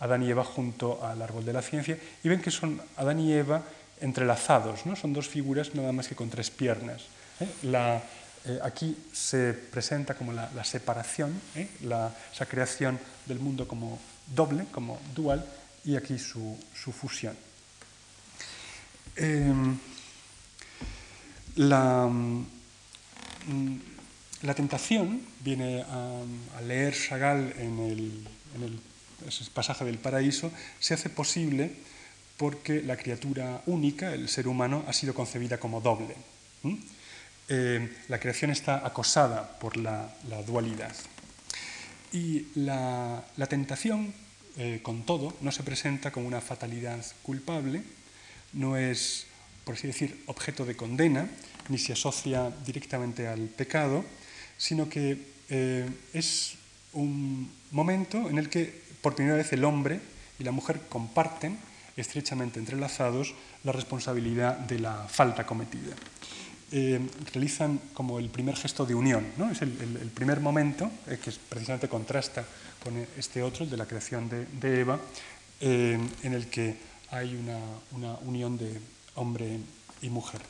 Adán y Eva junto al árbol de la ciencia, y ven que son Adán y Eva entrelazados, ¿no? son dos figuras nada más que con tres piernas. La, aquí se presenta como la, separación, la, esa creación del mundo como doble, como dual, y aquí su, fusión. Em, la, mm, la, tentación viene a, leer Chagall en el, pasaje del paraíso, se hace posible porque la criatura única, el ser humano, ha sido concebida como doble. Em, la creación está acosada por la, dualidad. Y la, la tentación eh, con todo, no se presenta como una fatalidad culpable, no es, por así decir, objeto de condena, ni se asocia directamente al pecado, sino que eh, es un momento en el que por primera vez el hombre y la mujer comparten, estrechamente entrelazados, la responsabilidad de la falta cometida. Eh, realizan como el primer gesto de unión, ¿no? es el, primer momento que precisamente contrasta con este otro, el de la creación de, Eva, eh, en el que hay una, unión de hombre y mujer.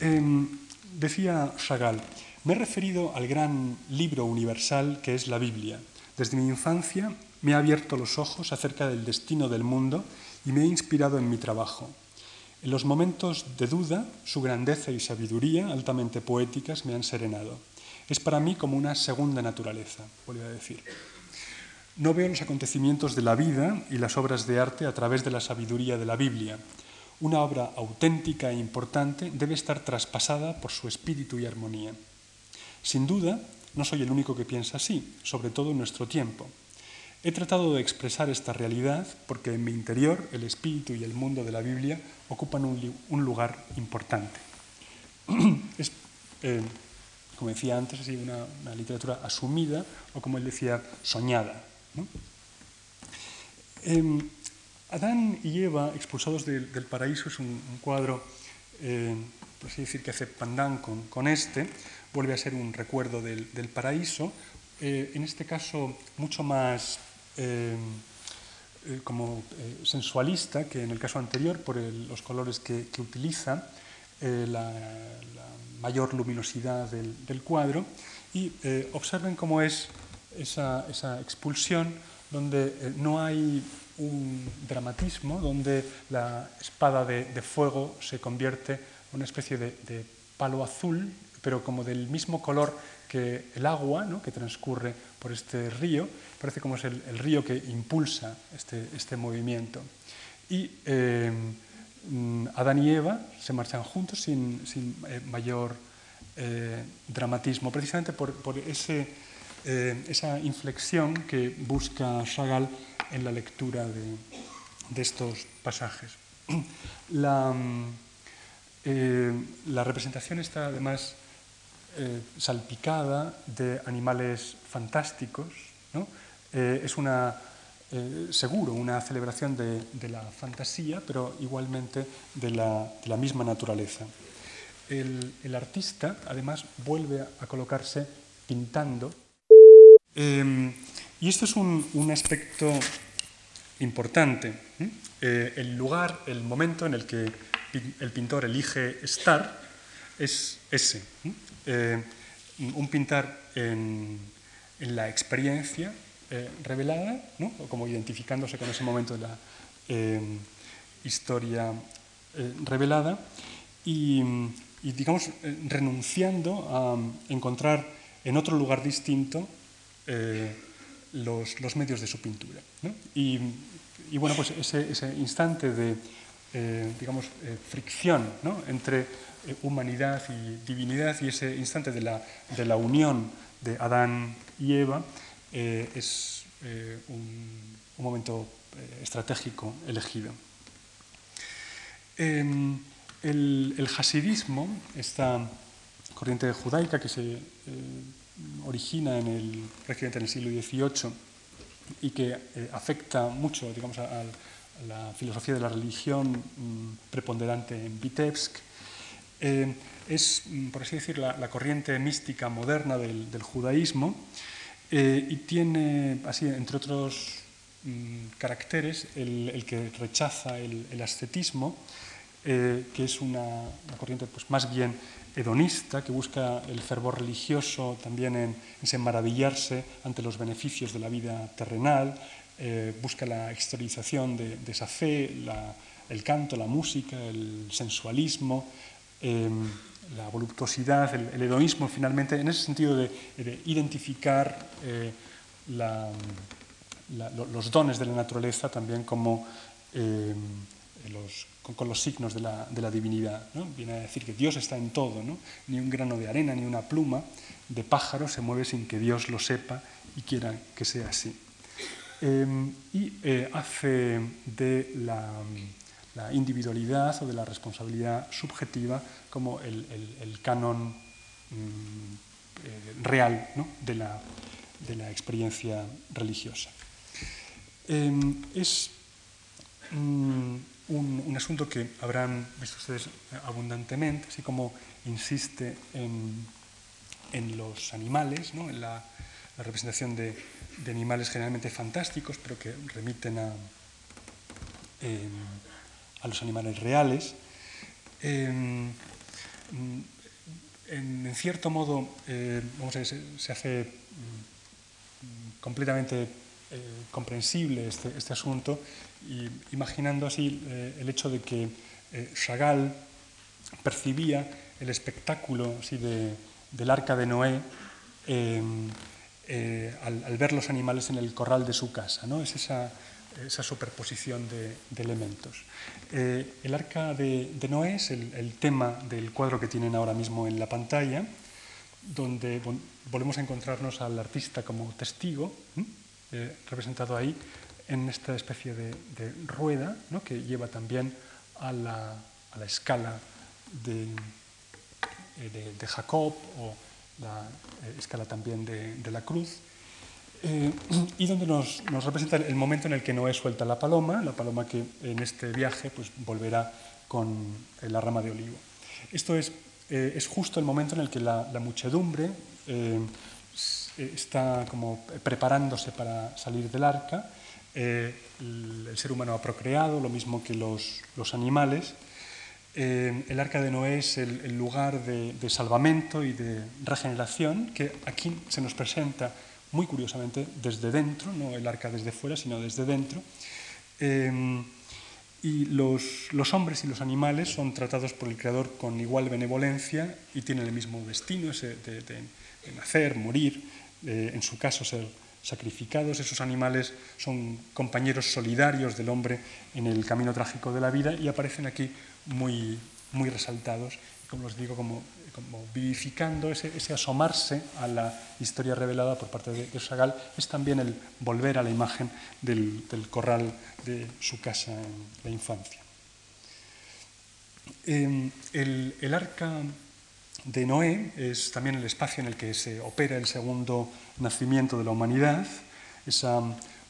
Em, decía Chagall, me he referido al gran libro universal que es la Biblia. Desde mi infancia me ha abierto los ojos acerca del destino del mundo y me ha inspirado en mi trabajo. En los momentos de duda, su grandeza y sabiduría, altamente poéticas, me han serenado. Es para mí como una segunda naturaleza, vuelvo a decir. No veo los acontecimientos de la vida y las obras de arte a través de la sabiduría de la Biblia. Una obra auténtica e importante debe estar traspasada por su espíritu y armonía. Sin duda, no soy el único que piensa así, sobre todo en nuestro tiempo. He tratado de expresar esta realidad porque en mi interior el espíritu y el mundo de la Biblia ocupan un, lugar importante. (clears throat) es, eh, como decía antes, así una, literatura asumida o, como él decía, soñada. Em, Adán y Eva, expulsados del paraíso, es un, cuadro, eh, por así decir, que hace pandán con, este, vuelve a ser un recuerdo del, paraíso, eh, en este caso mucho más em, eh, como sensualista que en el caso anterior por los colores que, utiliza, la, mayor luminosidad del, cuadro y eh, observen cómo es esa, expulsión donde eh, no hay un dramatismo, donde la espada de, fuego se convierte en una especie de, palo azul, pero como del mismo color que el agua ¿no? que transcurre por este río, parece como es el, río que impulsa este, este movimiento. Y eh, Adán y Eva se marchan juntos sin, eh, mayor eh, dramatismo, precisamente por, ese, eh, esa inflexión que busca Chagall en la lectura de, estos pasajes. (clears throat) La, la, representación está además salpicada de animales fantásticos. es una eh, seguro una celebración de, la fantasía, pero igualmente de la, misma naturaleza. El, artista, además, vuelve a colocarse pintando. Em, y esto es un, aspecto importante. Eh, el lugar, el momento en el que el pintor elige estar es ese. Eh, un pintar en, la experiencia, eh, revelada, ¿no? como identificándose con ese momento de la eh, historia revelada, y, digamos, renunciando a encontrar en otro lugar distinto los, medios de su pintura. Y, y, bueno, pues ese, ese instante de, digamos, fricción entre humanidad y divinidad y ese instante de la, de la unión de Adán y Eva, eh, es eh, un, momento eh, estratégico elegido. Em, el, hasidismo, esta corriente judaica que se origina en el, prácticamente en el siglo XVIII y que afecta mucho digamos, a, la filosofía de la religión mm, preponderante en Vitebsk, es, mm, por así decir, la, corriente mística moderna del, judaísmo y tiene, así, entre otros mm, caracteres, el, que rechaza el, ascetismo, que es una, corriente pues, más bien hedonista, que busca el fervor religioso también en, en maravillarse ante los beneficios de la vida terrenal, eh, busca la exteriorización de, esa fe, el canto, la música, el sensualismo, la voluptuosidad, el, hedonismo, finalmente, en ese sentido de, identificar eh, los dones de la naturaleza también como los con, los signos de la, divinidad. Viene a decir que Dios está en todo, ¿no? ni un grano de arena ni una pluma de pájaro se mueve sin que Dios lo sepa y quiera que sea así. Em, y eh, hace de la, individualidad o de la responsabilidad subjetiva como el, canon mm, eh, real de, la, experiencia religiosa. Em, es mm, un, asunto que habrán visto ustedes abundantemente, así como insiste en, los animales, en la, representación de, animales generalmente fantásticos, pero que remiten a, em, a los animales reales. Em, en, cierto modo, eh, se, hace mm, completamente eh, comprensible este, este asunto y imaginando así eh, el hecho de que Chagall percibía el espectáculo así del arca de Noé em, eh, al, ver los animales en el corral de su casa. ¿no? Es esa, esa superposición de, elementos. el arca de, Noé es el, tema del cuadro que tienen ahora mismo en la pantalla, donde volvemos a encontrarnos al artista como testigo, representado ahí, en esta especie de, rueda que lleva también a la, escala de, eh, de, Jacob o la eh, escala también de, la cruz, eh, (clears throat) y donde nos, representa el momento en el que Noé suelta la paloma, la paloma que en este viaje pues, volverá con la rama de olivo. Esto es, es justo el momento en el que la, muchedumbre está como preparándose para salir del arca eh, el, ser humano ha procreado, lo mismo que los, animales. Eh, el arca de Noé es el, lugar de, salvamento y de regeneración que aquí se nos presenta muy curiosamente desde dentro, no el arca desde fuera, sino desde dentro. Eh, y los, hombres y los animales son tratados por el Creador con igual benevolencia y tienen el mismo destino, de, nacer, morir, en su caso ser sacrificados, esos animales son compañeros solidarios del hombre en el camino trágico de la vida y aparecen aquí muy, muy resaltados, como os digo, como, como vivificando ese, asomarse a la historia revelada por parte de, de Chagall, es también el volver a la imagen del, corral de su casa en la infancia. Em, el, arca de Noé es también el espacio en el que se opera el segundo nacimiento de la humanidad, esa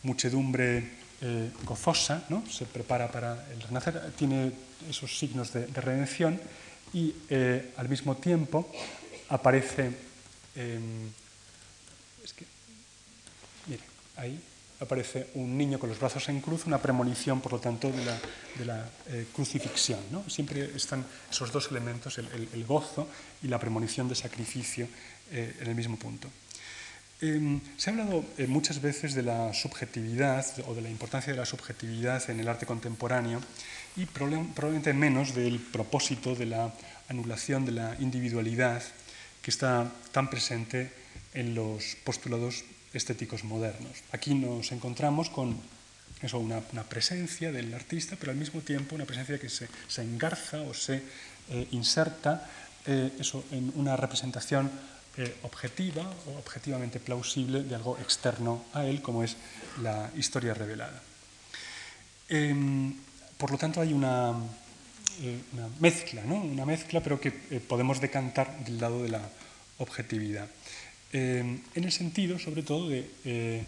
muchedumbre eh, gozosa, ¿no? se prepara para el renacer, tiene esos signos de, redención y eh, al mismo tiempo aparece, em, es que, mire, ahí aparece un niño con los brazos en cruz, una premonición, por lo tanto, de la, eh, crucifixión. ¿no? Siempre están esos dos elementos, el, gozo y la premonición de sacrificio, eh, en el mismo punto. Em, se ha hablado muchas veces de la subjetividad o de la importancia de la subjetividad en el arte contemporáneo y probablemente menos del propósito de la anulación de la individualidad que está tan presente en los postulados estéticos modernos. Aquí nos encontramos con eso, una, presencia del artista, pero al mismo tiempo una presencia que se, engarza o se eh, inserta eh, eso, en una representación eh, objetiva o objetivamente plausible de algo externo a él, como es la historia revelada. Por lo tanto, hay una, una mezcla, ¿no? una mezcla, pero que podemos decantar del lado de la objetividad. Eh, en el sentido, sobre todo, de, eh,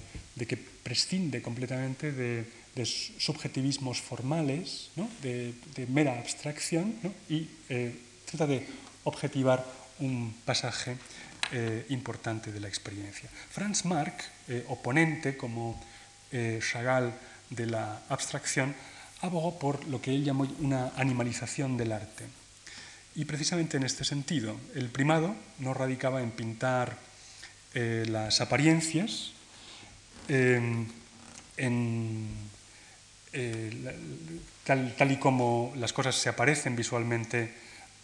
que prescinde completamente de, subjetivismos formales, de, mera abstracción, y eh, trata de objetivar un pasaje importante de la experiencia. Franz Marc, oponente como Chagall de la abstracción, abogó por lo que él llamó una animalización del arte. Y precisamente en este sentido, el primado no radicaba en pintar las apariencias, en eh, tal, y como las cosas se aparecen visualmente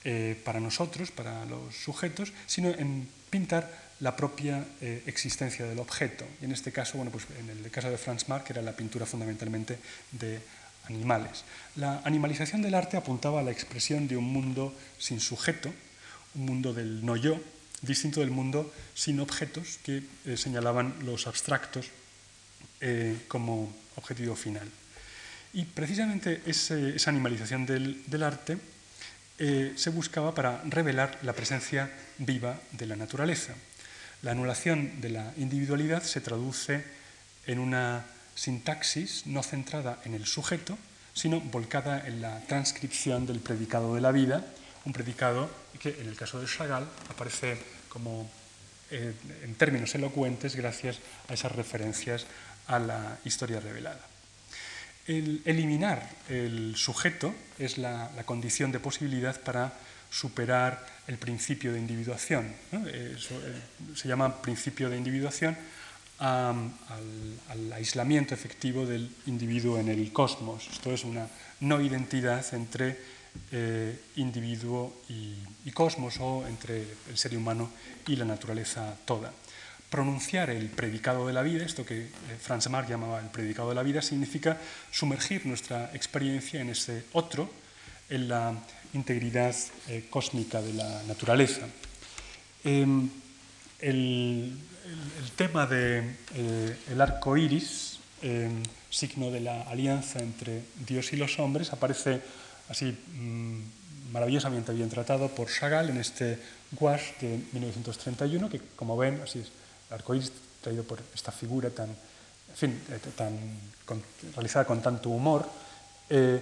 eh, para nosotros, para los sujetos, sino en pintar la propia eh, existencia del objeto. Y en este caso, bueno, pues en el caso de Franz Marc era la pintura fundamentalmente de animales. La animalización del arte apuntaba a la expresión de un mundo sin sujeto, un mundo del no yo, distinto del mundo sin objetos que señalaban los abstractos como objetivo final. Y precisamente esa animalización del, arte eh, se buscaba para revelar la presencia viva de la naturaleza. La anulación de la individualidad se traduce en una sintaxis no centrada en el sujeto, sino volcada en la transcripción del predicado de la vida, un predicado que en el caso de Chagall aparece como eh, en términos elocuentes gracias a esas referencias a la historia revelada. El eliminar el sujeto es la, condición de posibilidad para superar el principio de individuación. Eh, se llama principio de individuación al, aislamiento efectivo del individuo en el cosmos. Esto es una no identidad entre eh, individuo y cosmos o entre el ser humano y la naturaleza toda pronunciar el predicado de la vida, esto que eh, Franz Marc llamaba el predicado de la vida, significa sumergir nuestra experiencia en ese otro, en la integridad eh, cósmica de la naturaleza. Em, el, tema del de, eh, arco iris, em, signo de la alianza entre Dios y los hombres, aparece así mm, maravillosamente bien tratado por Chagall en este gouache de 1931, que como ven, así es el arcoíris traído por esta figura tan, eh, tan realizada con tanto humor, eh,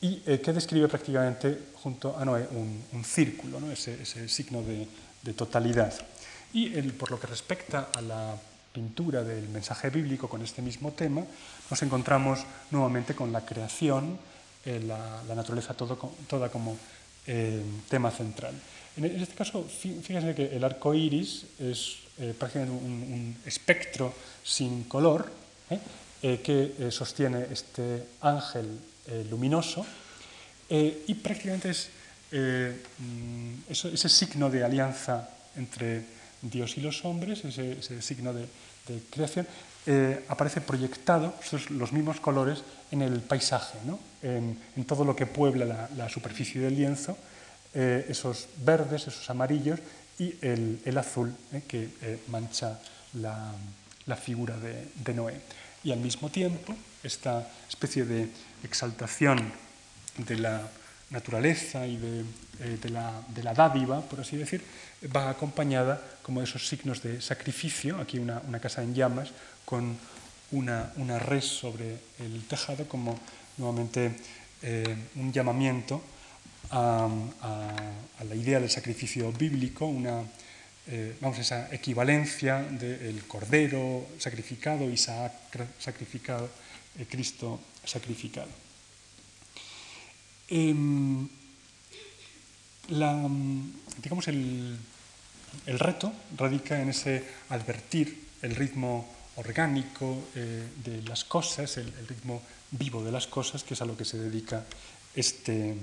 y eh, que describe prácticamente junto a Noé un, círculo, ¿no? ese, signo de, totalidad. Y por lo que respecta a la pintura del mensaje bíblico con este mismo tema, nos encontramos nuevamente con la creación, la, naturaleza toda como tema central. En este caso, fíjense que el arco iris es eh, prácticamente un, espectro sin color ¿eh? Eh, que sostiene este ángel luminoso y prácticamente es mm, ese signo de alianza entre Dios y los hombres, ese, signo de, creación, aparece proyectado, los mismos colores, en el paisaje, en, todo lo que puebla la superficie del lienzo, esos verdes, esos amarillos y el, azul eh, que eh, mancha la, figura de, Noé. Y al mismo tiempo, esta especie de exaltación de la naturaleza y de, eh, la, dádiva, por así decir, va acompañada como de esos signos de sacrificio, aquí una, casa en llamas, con una, res sobre el tejado, como nuevamente un llamamiento a, la idea del sacrificio bíblico, una, eh, esa equivalencia del cordero sacrificado, Isaac sacrificado, eh, Cristo sacrificado. Em, digamos, el, reto radica en ese advertir el ritmo orgánico eh, de las cosas, el, el, ritmo vivo de las cosas, que es a lo que se dedica este,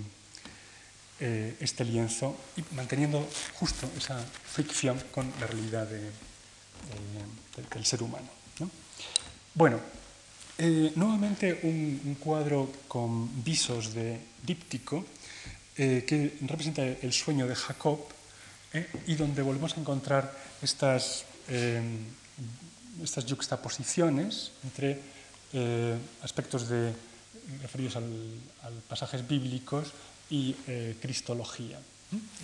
eh, este lienzo y manteniendo justo esa fricción con la realidad del ser humano. Bueno, eh, nuevamente un, cuadro con visos de díptico eh, que representa el sueño de Jacob y donde volvemos a encontrar estas, estas juxtaposiciones entre aspectos de, referidos a pasajes bíblicos y eh, cristología.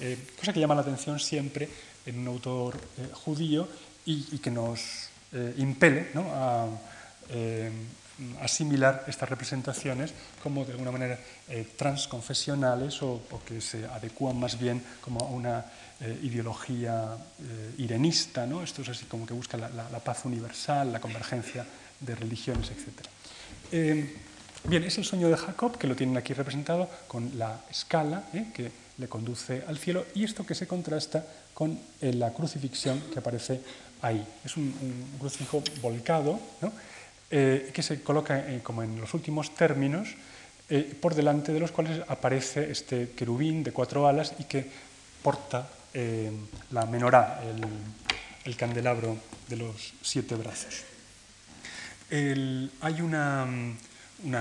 Eh, cosa que llama la atención siempre en un autor eh, judío y, que nos impele a asimilar estas representaciones como de alguna manera eh, transconfesionales o, que se adecúan más bien como a una eh, ideología irenista, ¿no? esto es así como que busca la, paz universal, la convergencia de religiones, etc. bien, es el sueño de Jacob, que lo tienen aquí representado con la escala que le conduce al cielo y esto que se contrasta con la crucifixión que aparece ahí. Es un, crucifijo volcado eh, que se coloca eh, como en los últimos términos, eh, por delante de los cuales aparece este querubín de cuatro alas y que porta la menorá, el, candelabro de los siete brazos. hay una,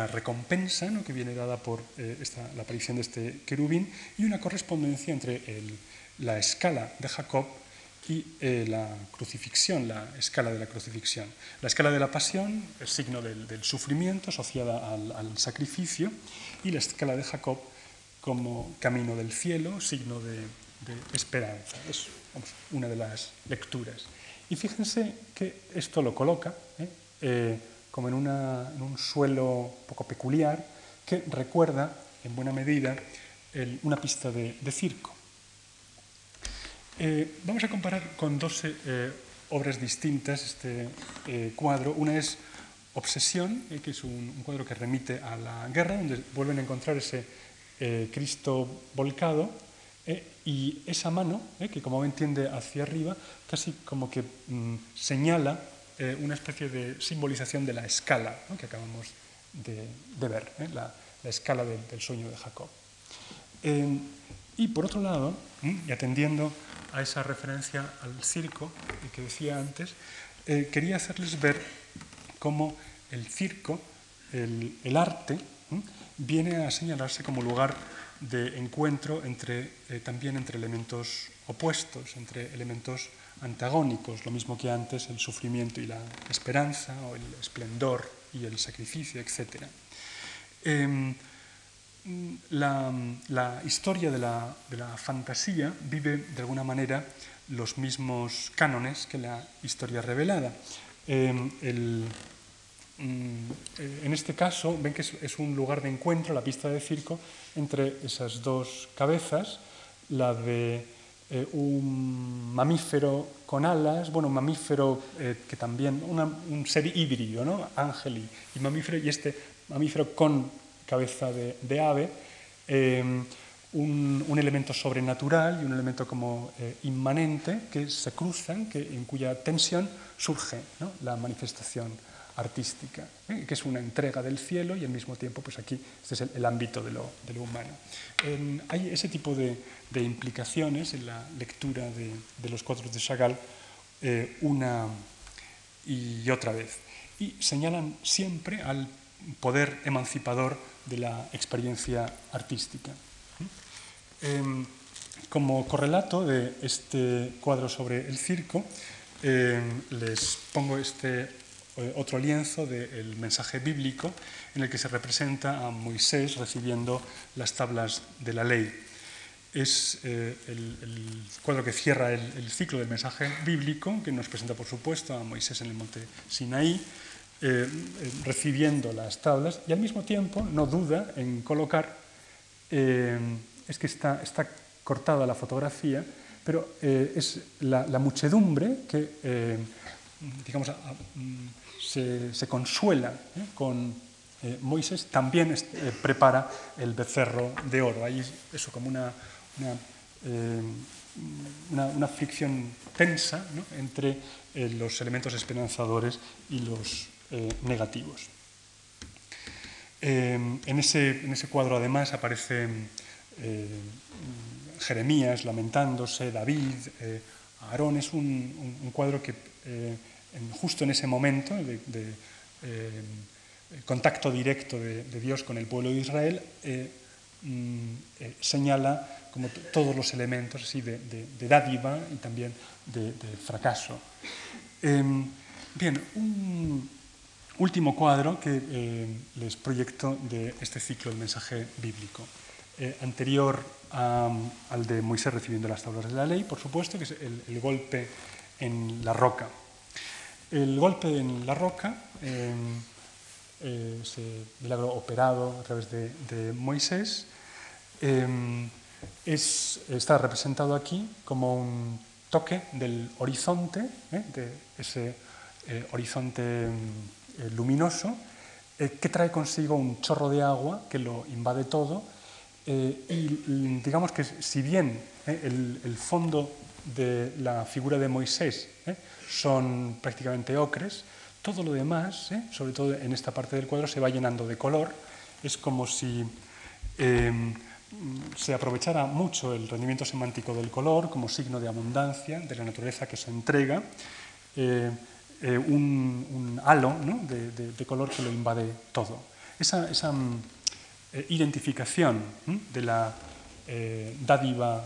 recompensa que viene dada por la aparición de este querubín y una correspondencia entre la escala de Jacob y eh, la crucifixión, la escala de la crucifixión. La escala de la pasión, el signo del, sufrimiento asociada al, sacrificio, y la escala de Jacob como camino del cielo, signo de, esperanza. Es una de las lecturas. Y fíjense que esto lo coloca ¿eh? Eh, como en, un suelo poco peculiar que recuerda en buena medida una pista de circo. Eh, vamos a comparar con dos eh, obras distintas este eh, cuadro. Una es Obsesión, que es un, cuadro que remite a la guerra, donde vuelven a encontrar ese Cristo volcado y esa mano, que como ven tiende hacia arriba, casi como que mm, señala una especie de simbolización de la escala que acabamos de, ver, la, escala del sueño de Jacob. y por otro lado, y atendiendo a esa referencia al circo que decía antes, eh, quería hacerles ver cómo el circo, el, arte, viene a señalarse como lugar de encuentro entre, eh, también entre elementos opuestos, entre elementos antagónicos, lo mismo que antes el sufrimiento y la esperanza, o el esplendor y el sacrificio, etc. La, historia de la, fantasía vive de alguna manera los mismos cánones que la historia revelada. Em, mm, en este caso, ven que es, un lugar de encuentro, la pista de circo, entre esas dos cabezas, la de eh, un mamífero con alas, bueno, un mamífero eh, que también, un ser híbrido, ¿no? ángel y mamífero, y este mamífero con cabeza de, ave, em, un, elemento sobrenatural y un elemento como eh, inmanente que se cruzan, que, en cuya tensión surge la manifestación artística, ¿eh? que es una entrega del cielo y al mismo tiempo, pues aquí, este es el, ámbito de lo, humano. hay ese tipo de, implicaciones en la lectura de, los cuadros de Chagall eh, una y otra vez, y señalan siempre al poder emancipador de la experiencia artística. Em, como correlato de este cuadro sobre el circo, em, les pongo este eh, otro lienzo del mensaje bíblico en el que se representa a Moisés recibiendo las tablas de la ley. Es eh, el, cuadro que cierra el, el, ciclo del mensaje bíblico, que nos presenta, por supuesto, a Moisés en el monte Sinaí, eh, recibiendo las tablas y al mismo tiempo no duda en colocar, eh, es que está, está, cortada la fotografía, pero eh, es la, muchedumbre que digamos, mm, se, consuela con Moisés, también prepara el becerro de oro. Hay eso como una, una, fricción tensa entre los elementos esperanzadores y los eh, negativos. Eh, en, ese, en, ese, cuadro además aparecen eh, Jeremías lamentándose, David, Aarón. Es un, cuadro que justo en ese momento de, contacto directo de, Dios con el pueblo de Israel mm, señala como todos los elementos así de, dádiva y también de, fracaso. bien, un, último cuadro que eh, les proyecto de este ciclo del mensaje bíblico. Eh, anterior al de Moisés recibiendo las tablas de la ley, por supuesto, que es el, golpe en la roca. El golpe en la roca, em, ese milagro operado a través de, Moisés, em, está representado aquí como un toque del horizonte, de ese horizonte luminoso, que trae consigo un chorro de agua que lo invade todo. y digamos que si bien el fondo de la figura de Moisés ¿eh? son prácticamente ocres, todo lo demás, ¿eh? sobre todo en esta parte del cuadro, se va llenando de color. Es como si em, se aprovechara mucho el rendimiento semántico del color como signo de abundancia, de la naturaleza que se entrega, eh, un, halo de, color que lo invade todo. Esa, mm, identificación de la eh, dádiva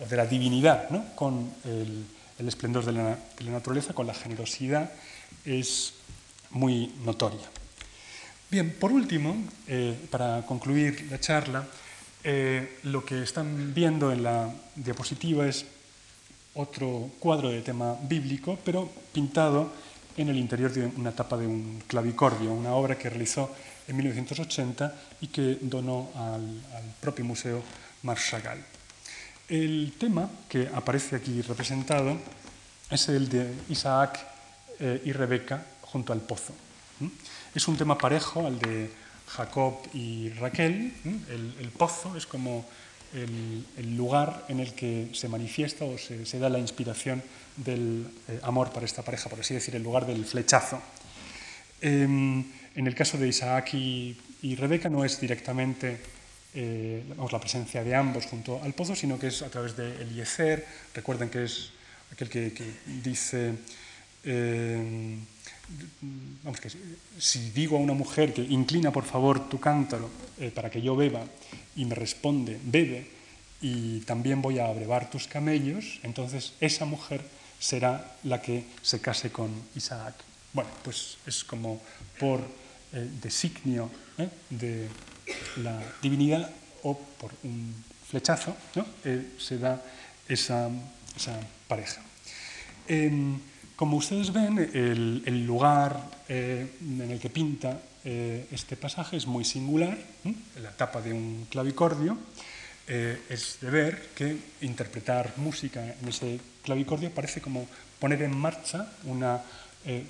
o de la divinidad con el, esplendor de la, naturaleza, con la generosidad, es muy notoria. Bien, por último, eh, para concluir la charla, eh, lo que están viendo en la diapositiva es otro cuadro de tema bíblico, pero pintado en el interior de una tapa de un clavicordio, una obra que realizó en 1980 y que donó al, propio museo Marshall. El tema que aparece aquí representado es el de Isaac eh, y Rebeca junto al pozo. Es un tema parejo al de Jacob y Raquel. El, pozo es como el, lugar en el que se manifiesta o se, da la inspiración del eh, amor para esta pareja, por así decir, el lugar del flechazo. Em, en el caso de Isaac y, Rebeca no es directamente eh, la presencia de ambos junto al pozo, sino que es a través de Eliezer. Recuerden que es aquel que, dice, eh, vamos, que si digo a una mujer que inclina por favor tu cántaro eh, para que yo beba y me responde, bebe, y también voy a abrevar tus camellos, entonces esa mujer será la que se case con Isaac. Bueno, pues es como por designio de la divinidad o por un flechazo eh, se da esa, pareja. Como ustedes ven, el, lugar eh, en el que pinta eh, este pasaje es muy singular, la tapa de un clavicordio. es de ver que interpretar música en ese clavicordio parece como poner en marcha una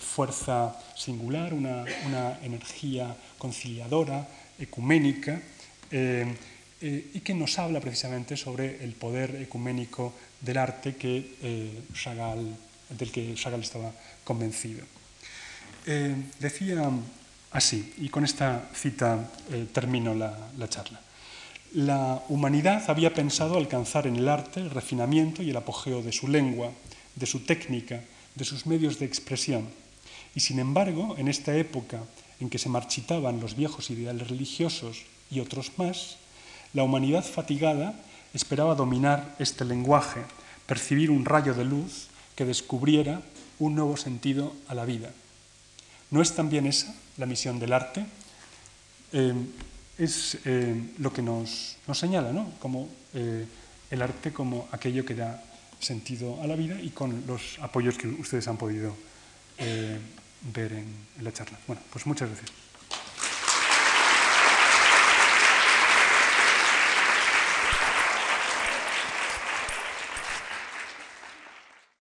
fuerza singular, una, una energía conciliadora, ecuménica eh, eh, y que nos habla precisamente sobre el poder ecuménico del arte que, eh, del que Chagall estaba convencido. decía así, y con esta cita termino la, la charla. La humanidad había pensado alcanzar en el arte el refinamiento y el apogeo de su lengua, de su técnica, de sus medios de expresión. Y sin embargo, en esta época en que se marchitaban los viejos ideales religiosos y otros más, la humanidad fatigada esperaba dominar este lenguaje, percibir un rayo de luz que descubriera un nuevo sentido a la vida. ¿No es también esa la misión del arte? Eh, es eh, lo que nos, señala, ¿no? como eh, el arte como aquello que da sentido a la vida y con los apoyos que ustedes han podido ver en, la charla. Bueno, pues muchas gracias.